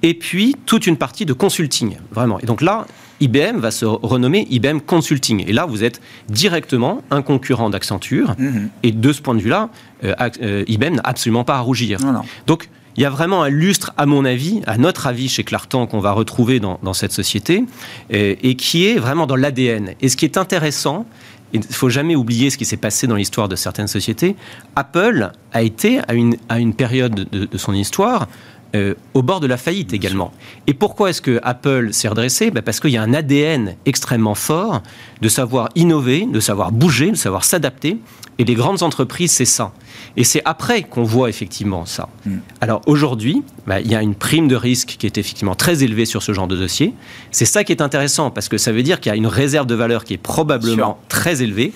Et puis, toute une partie de consulting, vraiment. Et donc là, IBM va se renommer IBM Consulting. Et là, vous êtes directement un concurrent d'Accenture. Mhm. Et de ce point de vue-là, euh, euh, IBM n'a absolument pas à rougir. Donc, il y a vraiment un lustre, à mon avis, à notre avis chez Clartan, qu'on va retrouver dans, cette société, et, et, qui est vraiment dans l'ADN. Et ce qui est intéressant, il ne faut jamais oublier ce qui s'est passé dans l'histoire de certaines sociétés. Apple a été, à une, à une période de, de son histoire, euh, au bord de la faillite également. Et pourquoi est-ce que Apple s'est redressé? Ben, Parce qu'il y a un ADN extrêmement fort de savoir innover, de savoir bouger, de savoir s'adapter. Et les grandes entreprises, c'est ça. Et c'est après qu'on voit effectivement ça. Hmm. Alors aujourd'hui, ben, il y a une prime de risque qui est effectivement très élevée sur ce genre de dossier. C'est ça qui est intéressant parce que ça veut dire qu'il y a une réserve de valeur qui est probablement très élevée.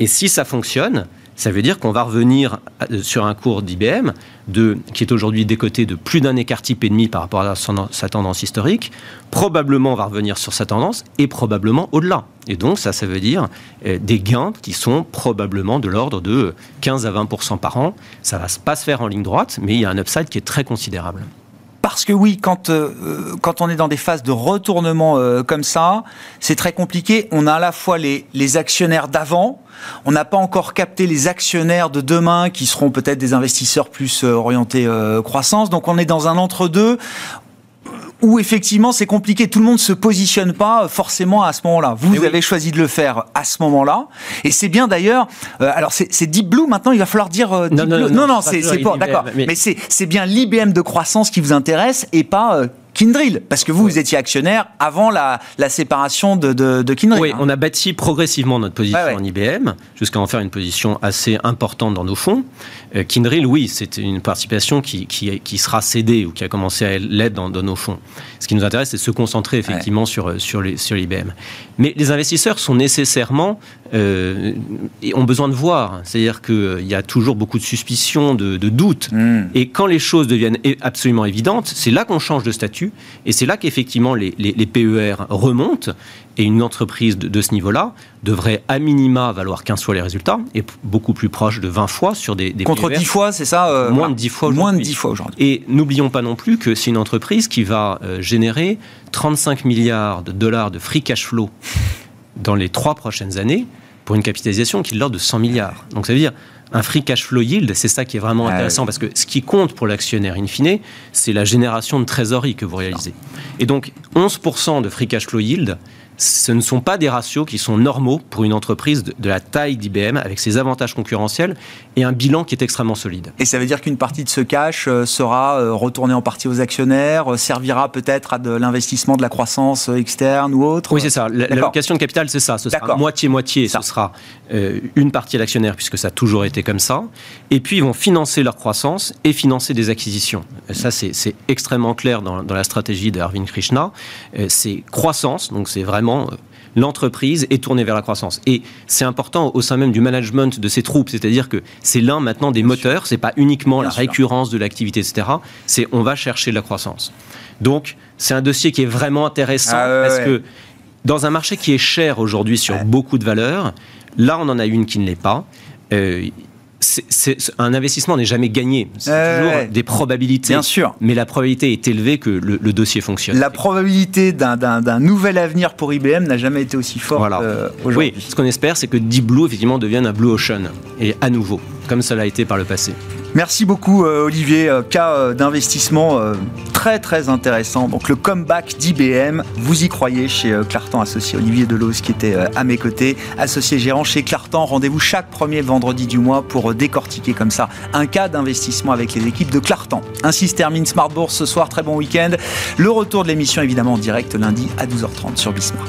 Et si ça fonctionne, ça veut dire qu'on va revenir euh, sur un cours d'IBM qui est aujourd'hui décoté de plus d'un écart type et demi par rapport à sa tendance historique. Probablement, on va revenir sur sa tendance et probablement au-delà. Et donc, ça, ça veut dire euh, des gains qui sont probablement de l'ordre de 15 à 20% par an. Ça va pas se faire en ligne droite, mais il y a un upside qui est très considérable. Parce que oui, quand, euh, quand on est dans des phases de retournement comme ça, c'est très compliqué. On a à la fois les, les actionnaires d'avant, on n'a pas encore capté les actionnaires de demain qui seront peut-être des investisseurs plus euh, orientés euh, croissance. Donc on est dans un entre-deux où effectivement c'est compliqué, tout le monde se positionne pas forcément à ce moment-là. Vous, avez choisi de le faire à ce moment-là, et c'est bien d'ailleurs. Euh, alors c'est Deep Blue maintenant, il va falloir dire non, non, non, non, c'est pas d'accord. Mais, c'est bien l'IBM de croissance qui vous intéresse et pas Kindrill, parce que vous, vous étiez actionnaire avant la, séparation de, de, Kindrill. Oui, hein. on a bâti progressivement notre position en IBM, jusqu'à en faire une position assez importante dans nos fonds. Euh, Kindrill, oui, c'est une participation qui, qui, sera cédée ou qui a commencé à l'être dans, nos fonds. Ce qui nous intéresse, c'est de se concentrer effectivement sur, sur, les, sur l'IBM. Mais les investisseurs sont nécessairement, euh, ont besoin de voir. C'est-à-dire qu'il y a toujours beaucoup de suspicions, de, doutes. Hmm. Et quand les choses deviennent absolument évidentes, c'est là qu'on change de statut et c'est là qu'effectivement les, les, PER remontent. Et une entreprise de, ce niveau-là devrait à minima valoir 15 fois les résultats et beaucoup plus proche de 20 fois sur des, des Contre 10 e fois, c'est ça euh, Moins de 10 fois Moins de 10 fois aujourd'hui. Et n'oublions pas non plus que c'est une entreprise qui va euh, générer 35 milliards de dollars de free cash flow dans les trois prochaines années pour une capitalisation qui est de l'ordre de 100 milliards. Donc ça veut dire un free cash flow yield, c'est ça qui est vraiment ah intéressant parce que ce qui compte pour l'actionnaire in fine, c'est la génération de trésorerie que vous réalisez. Et donc 11% de free cash flow yield, ce ne sont pas des ratios qui sont normaux pour une entreprise de, la taille d'IBM avec ses avantages concurrentiels et un bilan qui est extrêmement solide. Et ça veut dire qu'une partie de ce cash euh, sera euh, retournée en partie aux actionnaires, euh, servira peut-être à de l'investissement de la croissance externe ou autre? Oui, c'est ça. L'allocation de capital, c'est ça. Ce sera moitié-moitié. Ce sera une partie à l'actionnaire puisque ça a toujours été comme ça. Et puis, ils vont financer leur croissance et financer des acquisitions. Ça, c'est extrêmement clair dans, dans la stratégie de Arvind Krishna. C'est croissance, donc c'est vraiment euh, l'entreprise est tournée vers la croissance. Et c'est important au sein même du management de ces troupes, c'est-à-dire que c'est l'un maintenant des moteurs, c'est pas uniquement la récurrence de l'activité, etc. C'est on va chercher la croissance. Donc c'est un dossier qui est vraiment intéressant ah parce que dans un marché qui est cher aujourd'hui sur beaucoup de valeurs, là on en a une qui ne l'est pas. Euh, un investissement n'est jamais gagné. C'est toujours des probabilités. Bien sûr. Mais la probabilité est élevée que le, dossier fonctionne. La probabilité d'un nouvel avenir pour IBM n'a jamais été aussi forte euh, aujourd'hui. Oui, ce qu'on espère, c'est que Deep Blue, effectivement, devienne un Blue Ocean. Et à nouveau, comme ça l'a été par le passé. Merci beaucoup, euh, Olivier. Euh, cas d'investissement très très intéressant. Donc le comeback d'IBM, vous y croyez chez euh, Clartan associé Olivier Delos qui était euh, à mes côtés, associé gérant chez Clartan. Rendez-vous chaque premier vendredi du mois pour euh, décortiquer comme ça un cas d'investissement avec les équipes de Clartan. Ainsi se termine Smart Bourse ce soir. Très bon week-end. Le retour de l'émission évidemment en direct lundi à 12h30 sur Bismart.